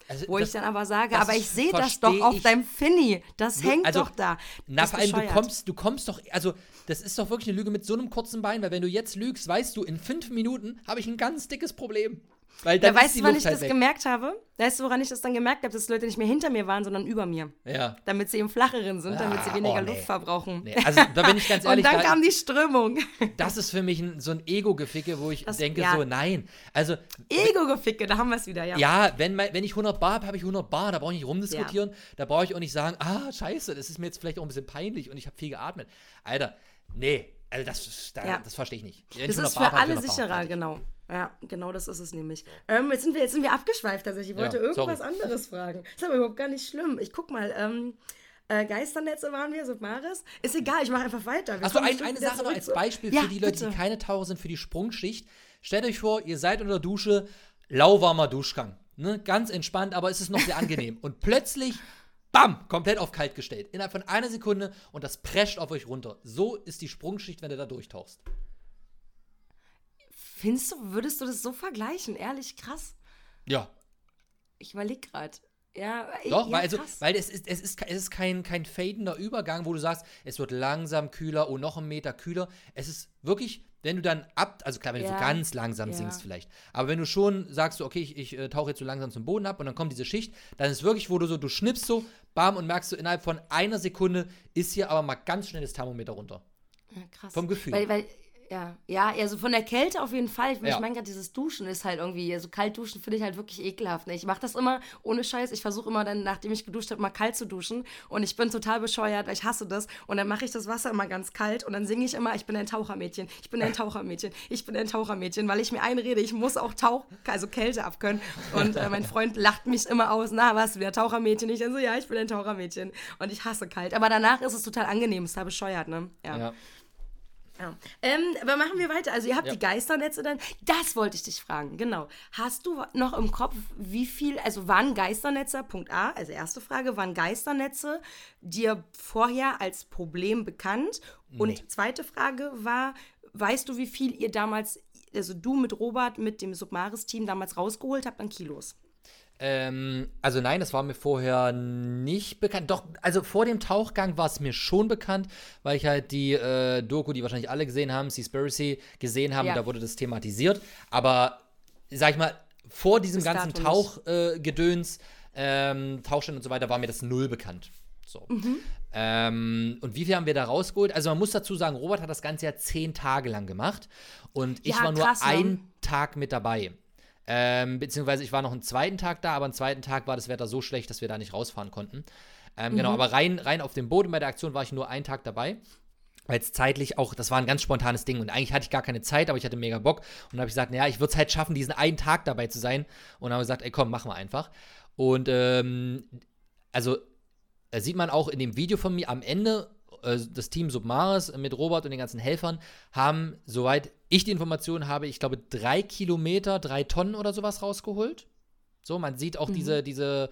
Also Wo ich dann aber sage, aber ich sehe das doch auf deinem Finny. Das hängt also, doch da. Na, vor allem, du kommst, du kommst doch, also, das ist doch wirklich eine Lüge mit so einem kurzen Bein, weil wenn du jetzt lügst, weißt du, in fünf Minuten habe ich ein ganz dickes Problem. Weil Ja, dann ist weißt du, wann ich halt das weg. gemerkt habe? Weißt du, woran ich das dann gemerkt habe, dass die Leute nicht mehr hinter mir waren, sondern über mir. Ja. Damit sie im Flacheren sind, damit sie Ah, weniger oh, nee. Luft verbrauchen. Nee, also da bin ich ganz Und ehrlich, dann da, kam die Strömung. das ist für mich ein, so ein Ego-Geficke, wo ich Das- denke ja. so, nein. Also, Ego-Geficke, da haben wir es wieder, ja. ja, wenn, mein- wenn ich 100 Bar habe, habe ich 100 Bar, da brauche ich nicht rumdiskutieren, da brauche ich auch nicht sagen, ah, scheiße, das ist mir jetzt vielleicht auch ein bisschen peinlich und ich habe viel geatmet. Alter, nee, also das, da, Ja. das verstehe ich nicht. Wenn Das ich 100 ist für alle 100 Bar, sicherer, genau. Ja, genau das ist es nämlich. Ähm, jetzt, sind wir, jetzt sind wir abgeschweift tatsächlich. Ich Ja, wollte irgendwas sorry. anderes fragen. ist aber überhaupt gar nicht schlimm. Ich guck mal, ähm, äh, Geisternetze waren wir, Submaris. Ist egal, ich mache einfach weiter. Achso, ein, eine Sache noch als Beispiel Ja, für die Leute, bitte. die keine Taucher sind, für die Sprungschicht. Stellt euch vor, ihr seid unter der Dusche, lauwarmer Duschgang. Ne? Ganz entspannt, aber es ist noch sehr angenehm. Und plötzlich, bam, komplett auf kalt gestellt. Innerhalb von einer Sekunde und das prescht auf euch runter. So ist die Sprungschicht, wenn du da durchtauchst. Findest du, würdest du das so vergleichen? Ehrlich, krass. Ja. Ich überlege gerade. Ja, Doch, ja, weil, also, krass. weil es ist, es ist, es ist kein, kein fadender Übergang, wo du sagst, es wird langsam kühler und noch einen Meter kühler. Es ist wirklich, wenn du dann ab, also klar, wenn du Ja, so ganz langsam ja. sinkst vielleicht, aber wenn du schon sagst, so, okay, ich, ich äh, tauche jetzt so langsam zum Boden ab und dann kommt diese Schicht, dann ist wirklich, wo du so, du schnippst so, bam, und merkst du, innerhalb von einer Sekunde ist hier aber mal ganz schnell das Thermometer runter. Ja, krass. Vom Gefühl. Weil, weil, ja, ja, also von der Kälte auf jeden Fall. Ich, Ja. ich meine gerade, dieses Duschen ist halt irgendwie, also kalt duschen finde ich halt wirklich ekelhaft. Ne? Ich mache das immer ohne Scheiß. Ich versuche immer dann, nachdem ich geduscht habe, mal kalt zu duschen. Und ich bin total bescheuert, weil ich hasse das. Und dann mache ich das Wasser immer ganz kalt und dann singe ich immer, ich bin ein Tauchermädchen, ich bin ein Tauchermädchen, ich bin ein Tauchermädchen, weil ich mir einrede, ich muss auch Tauch, also Kälte abkönnen. Und äh, mein Freund lacht mich immer aus, na, was, wieder Tauchermädchen? Ich dann so, ja, ich bin ein Tauchermädchen. Und ich hasse kalt. Aber danach ist es total angenehm, ist total bescheuert, ne? ja. Ja. Ähm, aber machen wir weiter. Also ihr habt Ja. die Geisternetze dann. Das wollte ich dich fragen, genau. Hast du noch im Kopf, wie viel, also waren Geisternetze, Punkt A, also erste Frage, waren Geisternetze dir vorher als Problem bekannt? Und zweite Frage war, weißt du, wie viel ihr damals, also du mit Robert, mit dem Submaris-Team damals rausgeholt habt an Kilos? Ähm, also nein, das war mir vorher nicht bekannt. Doch, also vor dem Tauchgang war es mir schon bekannt, weil ich halt die äh, Doku, die wahrscheinlich alle gesehen haben, Seaspiracy, gesehen haben. Ja. Da wurde das thematisiert. Aber, sag ich mal, vor diesem Bis ganzen. Tauchgedöns, äh, ähm, Tauchstand und so weiter, war mir das null bekannt. So. Mhm. Ähm, und wie viel haben wir da rausgeholt? Also man muss dazu sagen, Robert hat das Ganze ja zehn Tage lang gemacht und ich Ja, war nur krass, ne? einen Tag mit dabei. Ähm, beziehungsweise ich war noch einen zweiten Tag da, aber am zweiten Tag war das Wetter so schlecht, dass wir da nicht rausfahren konnten. Ähm, Genau, aber rein, rein auf dem und bei der Aktion war ich nur einen Tag dabei. Weil es zeitlich auch, das war ein ganz spontanes Ding und eigentlich hatte ich gar keine Zeit, aber ich hatte mega Bock und dann habe ich gesagt, naja, ich würde es halt schaffen, diesen einen Tag dabei zu sein und dann habe ich gesagt, ey komm, machen wir einfach. Und ähm, also äh, sieht man auch in dem Video von mir am Ende, äh, das Team Submaris mit Robert und den ganzen Helfern haben, soweit ich die Informationen habe, ich glaube, drei Kilometer, drei Tonnen oder sowas rausgeholt. So, man sieht auch diese, diese,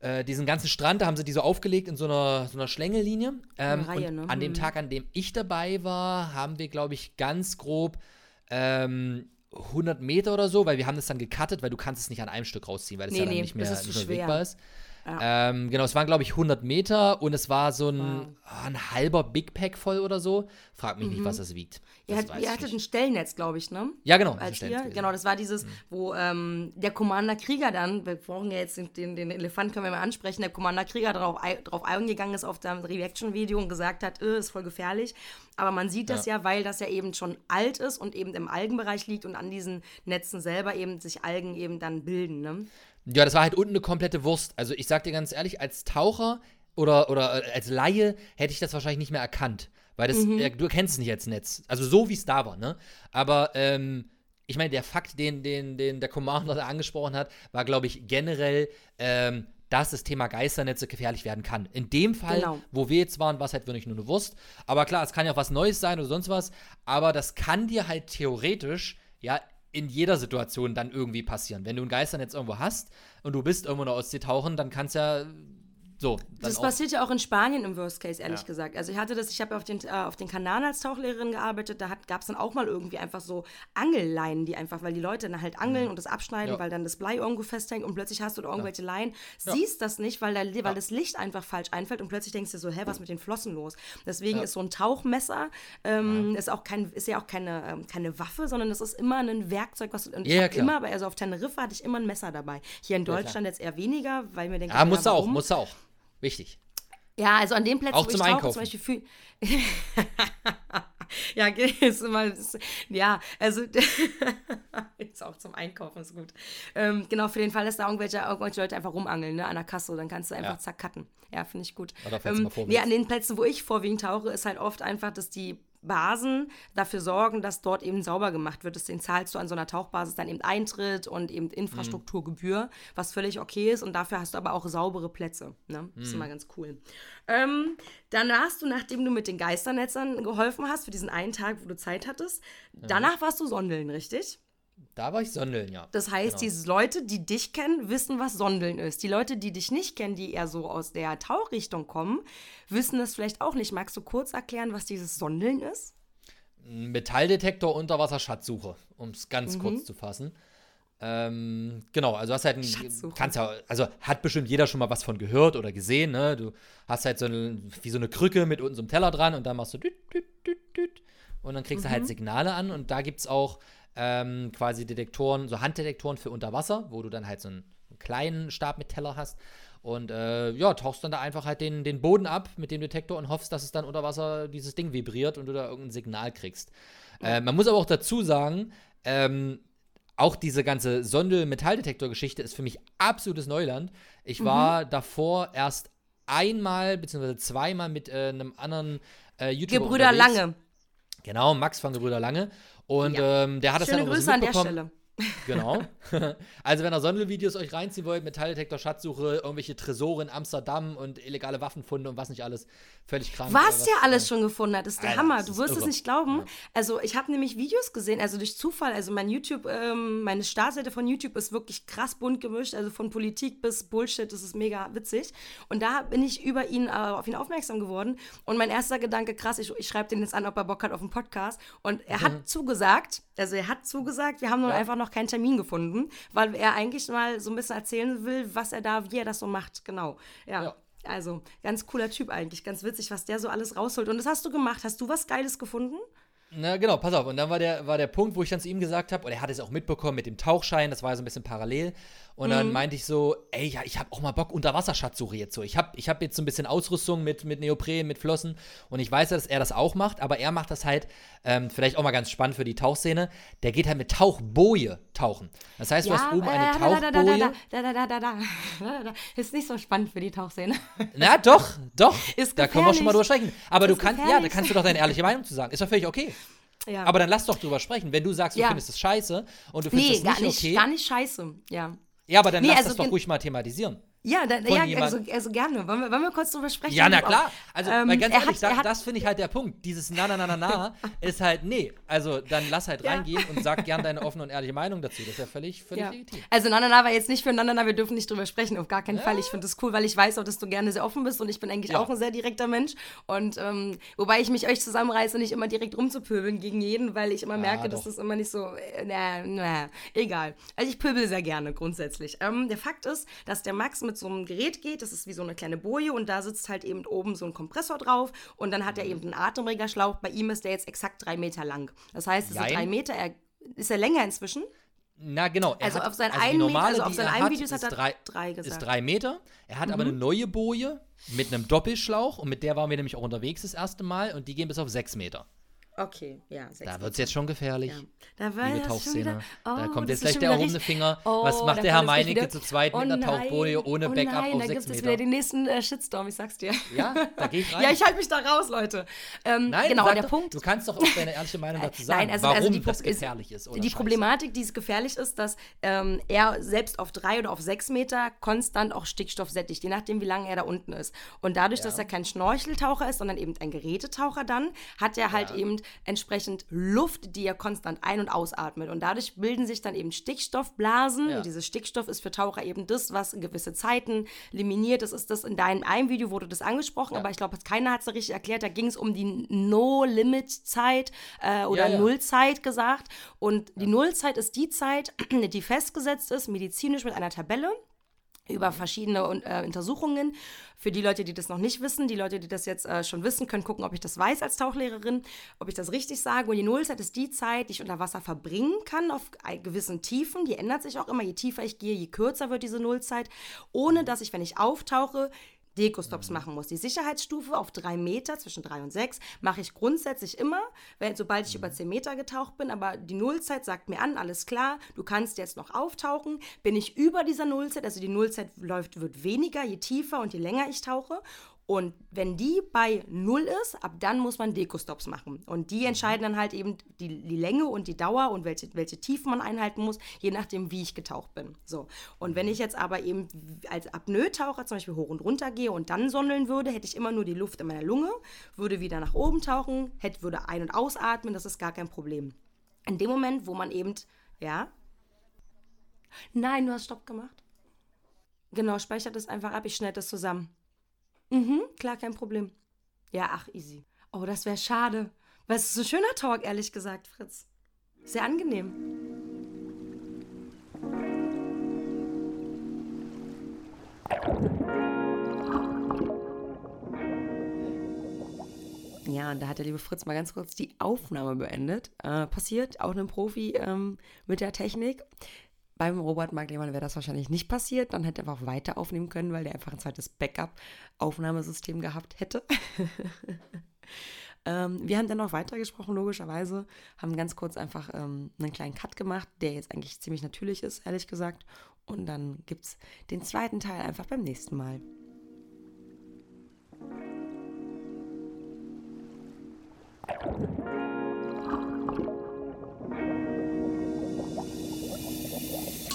äh, diesen ganzen Strand, da haben sie die so aufgelegt in so einer, so einer Schlängellinie. Ähm, Eine Reihe, ne? an dem Mhm. Tag, an dem ich dabei war, haben wir, glaube ich, ganz grob ähm, 100 Meter oder so, weil wir haben das dann gecuttet, weil du kannst es nicht an einem Stück rausziehen, weil es Nee, ja dann nee, nicht mehr, nicht mehr schwer. wegbar ist. Ähm, genau, es waren, glaube ich, 100 Meter und es war so ein, Wow. ah, ein halber Big Pack voll oder so. Frag mich nicht, Mhm. was das wiegt. Ihr, Das hat, weiß ihr hattet nicht. ein Stellnetz, glaube ich, ne? Ja, genau. als ihr, Stellnetz genau, das war dieses, Mhm. wo ähm, der Commander Krieger dann, wir brauchen ja jetzt den, den, den Elefant, können wir mal ansprechen, der Commander Krieger drauf, ei- drauf eingegangen ist auf dem Reaction-Video und gesagt hat, äh, ist voll gefährlich. Aber man sieht das ja. weil das ja eben schon alt ist und eben im Algenbereich liegt und an diesen Netzen selber eben sich Algen eben dann bilden, ne? Ja, das war halt unten eine komplette Wurst. Also ich sag dir ganz ehrlich, als Taucher oder, oder äh, als Laie hätte ich das wahrscheinlich nicht mehr erkannt. Weil das, Mhm. äh, du erkennst es nicht als Netz. Also so wie es da war, ne? Aber ähm, ich meine, der Fakt, den, den, den der Commander da angesprochen hat, war, glaube ich, generell, ähm, dass das Thema Geisternetze gefährlich werden kann. In dem Fall, Genau. wo wir jetzt waren, war es halt wirklich nur eine Wurst. Aber klar, es kann ja auch was Neues sein oder sonst was. Aber das kann dir halt theoretisch, ja, in jeder Situation dann irgendwie passieren. Wenn du ein Geisternetz irgendwo hast und du bist irgendwo in der Ostsee tauchen, dann kannst ja so. Das passiert ja auch in Spanien im Worst Case, ehrlich Ja. gesagt. Also ich hatte das, ich habe auf den, äh, auf den Kanaren als Tauchlehrerin gearbeitet, da gab es dann auch mal irgendwie einfach so Angelleinen, die einfach, weil die Leute dann halt angeln und das abschneiden, Ja. weil dann das Blei irgendwo festhängt und plötzlich hast du da irgendwelche Leinen, Ja. siehst das nicht, weil, da, weil das Licht einfach falsch einfällt und plötzlich denkst du so, hä, was ist mit den Flossen los? Deswegen ist so ein Tauchmesser, ähm, ist auch kein, ist ja auch keine, ähm, keine Waffe, sondern das ist immer ein Werkzeug, was du, und ich immer, also auf Teneriffa hatte ich immer ein Messer dabei. Hier in. Deutschland jetzt eher weniger, weil mir denke, ja, musst du auch, du auch. Wichtig. Ja, also an den Plätzen, Auch wo ich tauche, Einkaufen. zum Beispiel Ja, ist immer, ja, also ist auch zum Einkaufen, ist gut. Ähm, genau, für den Fall, dass da irgendwelche, irgendwelche Leute einfach rumangeln, ne, an der Kasse, dann kannst du einfach Ja. zack cutten. Ja, finde ich gut. Ähm, nee, an den Plätzen, wo ich vorwiegend tauche, ist halt oft einfach, dass die Basen dafür sorgen, dass dort eben sauber gemacht wird. Den zahlst du an so einer Tauchbasis dann eben Eintritt und eben Infrastrukturgebühr, was völlig okay ist. Und dafür hast du aber auch saubere Plätze. Ne? Das ist immer ganz cool. Ähm, dann hast du, nachdem du mit den Geisternetzern geholfen hast, für diesen einen Tag, wo du Zeit hattest, danach warst du Sondeln, richtig? Da war ich Sondeln, ja. Das heißt, Genau. diese Leute, die dich kennen, wissen, was Sondeln ist. Die Leute, die dich nicht kennen, die eher so aus der Tauchrichtung kommen, wissen das vielleicht auch nicht. Magst du kurz erklären, was dieses Sondeln ist? Metalldetektor Unterwasserschatzsuche, um es ganz Mhm. kurz zu fassen. Ähm, genau, also hast halt ein, kannst ja, also hat bestimmt jeder schon mal was von gehört oder gesehen, ne? Du hast halt so eine, wie so eine Krücke mit unten so einem Teller dran und dann machst du düt, düt, düt, düt, und dann kriegst du Mhm. halt Signale an und da gibt es auch ähm, quasi Detektoren, so Handdetektoren für Unterwasser, wo du dann halt so einen, einen kleinen Stab mit Teller hast und äh, ja, tauchst dann da einfach halt den, den Boden ab mit dem Detektor und hoffst, dass es dann unter Wasser dieses Ding vibriert und du da irgendein Signal kriegst. Äh, man muss aber auch dazu sagen, ähm, auch diese ganze Sondel-Metalldetektor-Geschichte ist für mich absolutes Neuland. Ich war davor erst einmal beziehungsweise zweimal mit äh, einem anderen äh, YouTuber Gebrüder unterwegs. Lange. Genau, Max von Gebrüder Lange. Und Ja. ähm, der hat das Schöne dann auch so Grüße der mitbekommen. Genau. also, wenn ihr Sondelvideos euch reinziehen wollt, Metalldetektor, Schatzsuche, irgendwelche Tresore in Amsterdam und illegale Waffenfunde und was nicht alles, völlig krank. Was äh, der alles schon gefunden hat, ist der Alter, Hammer. Du wirst es irre. nicht glauben. Ja. Also ich habe nämlich Videos gesehen, also durch Zufall. Also mein YouTube, ähm, meine Startseite von YouTube ist wirklich krass bunt gemischt, also von Politik bis Bullshit. Das ist mega witzig. Und da bin ich über ihn äh, auf ihn aufmerksam geworden. Und mein erster Gedanke, krass, ich, ich schreibe den jetzt an, ob er Bock hat auf einen Podcast. Und er hat zugesagt. Also er hat zugesagt. Wir haben nur Mhm. Ja. einfach noch keinen Termin gefunden, weil er eigentlich mal so ein bisschen erzählen will, was er da, wie er das so macht. Genau. ja. Ja. Also, ganz cooler Typ eigentlich. Ganz witzig, was der so alles rausholt. Und das hast du gemacht. Hast du was Geiles gefunden? Na genau, pass auf. Und dann war der, war der Punkt, wo ich dann zu ihm gesagt habe, und er hat es auch mitbekommen mit dem Tauchschein, das war so ein bisschen parallel. Und Mhm. dann meinte ich so, ey, ja, ich habe auch mal Bock, Unterwasserschatzsuche jetzt so. Ich habe ich hab jetzt so ein bisschen Ausrüstung mit, mit Neopren, mit Flossen. Und ich weiß ja, dass er das auch macht, aber er macht das halt, ähm, vielleicht auch mal ganz spannend für die Tauchszene, der geht halt mit Tauchboje tauchen. Das heißt, du hast oben eine äh, Tauchboje. da, da, da, da, da, da. Ist nicht so spannend für die Tauchszene. Na doch, doch. Ist da können wir schon mal drüber sprechen. Aber Das du ist kannst, ja, da kannst du doch deine ehrliche Meinung zu sagen. Ist doch völlig okay. Ja. Aber dann lass doch drüber sprechen. Wenn du sagst, du Ja. findest es scheiße und du findest nee, es gar nicht, nicht, okay. gar nicht scheiße. Ja. Ja, aber dann Nee, lass also das doch ruhig mal thematisieren. Ja, da, ja also, also gerne. Wollen wir, wollen wir kurz drüber sprechen? Ja, na klar. auf. Also, Ähm, ganz ehrlich, hat- da, hat- das finde ich halt der Punkt. Dieses Na, na, na, na, na ist halt, nee. Also, dann lass halt Ja. reingehen und sag gern deine offene und ehrliche Meinung dazu. Das ist ja völlig, völlig Ja. legitim. Also Nanana war jetzt nicht für Nanana, wir dürfen nicht drüber sprechen, auf gar keinen Fall. Ich finde das cool, weil ich weiß auch, dass du gerne sehr offen bist und ich bin eigentlich Ja. auch ein sehr direkter Mensch. Und ähm, wobei ich mich euch zusammenreiße, nicht immer direkt rumzupöbeln gegen jeden, weil ich immer merke, dass doch. das immer nicht so, äh, na, na, egal. Also ich pöbel sehr gerne grundsätzlich. Ähm, der Fakt ist, dass der Max mit so einem Gerät geht, das ist wie so eine kleine Boje und da sitzt halt eben oben so ein Kompressor drauf und dann hat er eben einen Atemregerschlauch. Bei ihm ist der jetzt exakt drei Meter lang. Das heißt, es sind Jein. drei Meter, er, ist er länger inzwischen? Na, genau. Er Also hat, auf seinen die einen normale, also auf seinen einen hat, Videos hat er drei, drei gesagt. Mhm. Ist drei Meter. Er hat aber eine neue Boje mit einem Doppelschlauch und mit der waren wir nämlich auch unterwegs das erste Mal und die gehen bis auf sechs Meter. Okay, ja, sechs Da wird es jetzt schon gefährlich. Ja. Da war Liebe Tauchszene. da oh, kommt das jetzt gleich der erhobene Finger. Oh, Was da macht der Herr kommt Meinecke zu zweit mit Oh einer nein, Tauchboje ohne oh Backup nein, auf da sechs gibt es Meter? wieder den nächsten äh, Shitstorm, ich sag's dir. Ja, da gehe ich rein. Ja, ich halte mich da raus, Leute. Ähm, Nein, genau, der doch, Punkt. Du kannst doch auch deine ehrliche Meinung dazu sagen, Nein, also, warum also die, das gefährlich ist. Oder die scheiße. Problematik, die es gefährlich ist, dass ähm, er selbst auf drei oder auf sechs Meter konstant auch Stickstoff sättigt, je nachdem, wie lange er da unten ist. Und dadurch, dass er kein Schnorcheltaucher ist, sondern eben ein Gerätetaucher dann, hat er halt Ja. eben entsprechend Luft, die er konstant ein- und ausatmet. Und dadurch bilden sich dann eben Stickstoffblasen. Ja. Und dieses Stickstoff ist für Taucher eben das, was in gewisse Zeiten liminiert. Das ist das in deinem einem Video wurde das angesprochen, aber ich glaube, keiner hat es richtig erklärt. Da ging es um die No-Limit-Zeit äh, oder Ja, ja. Nullzeit gesagt. Und die Nullzeit ist die Zeit, die festgesetzt ist, medizinisch mit einer Tabelle über verschiedene äh, Untersuchungen. Für die Leute, die das noch nicht wissen, die Leute, die das jetzt äh, schon wissen, können gucken, ob ich das weiß als Tauchlehrerin, ob ich das richtig sage. Und die Nullzeit ist die Zeit, die ich unter Wasser verbringen kann auf gewissen Tiefen. Die ändert sich auch immer. Je tiefer ich gehe, je kürzer wird diese Nullzeit. Ohne dass ich, wenn ich auftauche, Dekostops machen muss. Die Sicherheitsstufe auf drei Meter, zwischen drei und sechs, mache ich grundsätzlich immer, wenn, sobald ich über zehn Meter getaucht bin. Aber die Nullzeit sagt mir an, alles klar, du kannst jetzt noch auftauchen. Bin ich über dieser Nullzeit, also die Nullzeit läuft, wird weniger, je tiefer und je länger ich tauche. Und wenn die bei Null ist, ab dann muss man Dekostops machen. Und die entscheiden dann halt eben die, die Länge und die Dauer und welche, welche Tiefen man einhalten muss, je nachdem, wie ich getaucht bin. So. Und wenn ich jetzt aber eben als Apnoe-Taucher zum Beispiel hoch und runter gehe und dann sondeln würde, hätte ich immer nur die Luft in meiner Lunge, würde wieder nach oben tauchen, hätte, würde ein- und ausatmen, das ist gar kein Problem. In dem Moment, wo man eben Ja? Nein, du hast Stopp gemacht. Genau, speichert es einfach ab, ich schneide das zusammen. Mhm, klar, kein Problem. Ja, ach, easy. Oh, das wäre schade. Weil es ist ein schöner Talk, ehrlich gesagt, Fritz. Sehr angenehm. Ja, und da hat der liebe Fritz mal ganz kurz die Aufnahme beendet. Äh, passiert auch einem Profi ähm, mit der Technik. Beim Robert Mark Lehmann wäre das wahrscheinlich nicht passiert. Dann hätte er einfach weiter aufnehmen können, weil der einfach ein zweites Backup-Aufnahmesystem gehabt hätte. ähm, wir haben dann noch weitergesprochen, logischerweise. Haben ganz kurz einfach ähm, einen kleinen Cut gemacht, der jetzt eigentlich ziemlich natürlich ist, ehrlich gesagt. Und dann gibt es den zweiten Teil einfach beim nächsten Mal.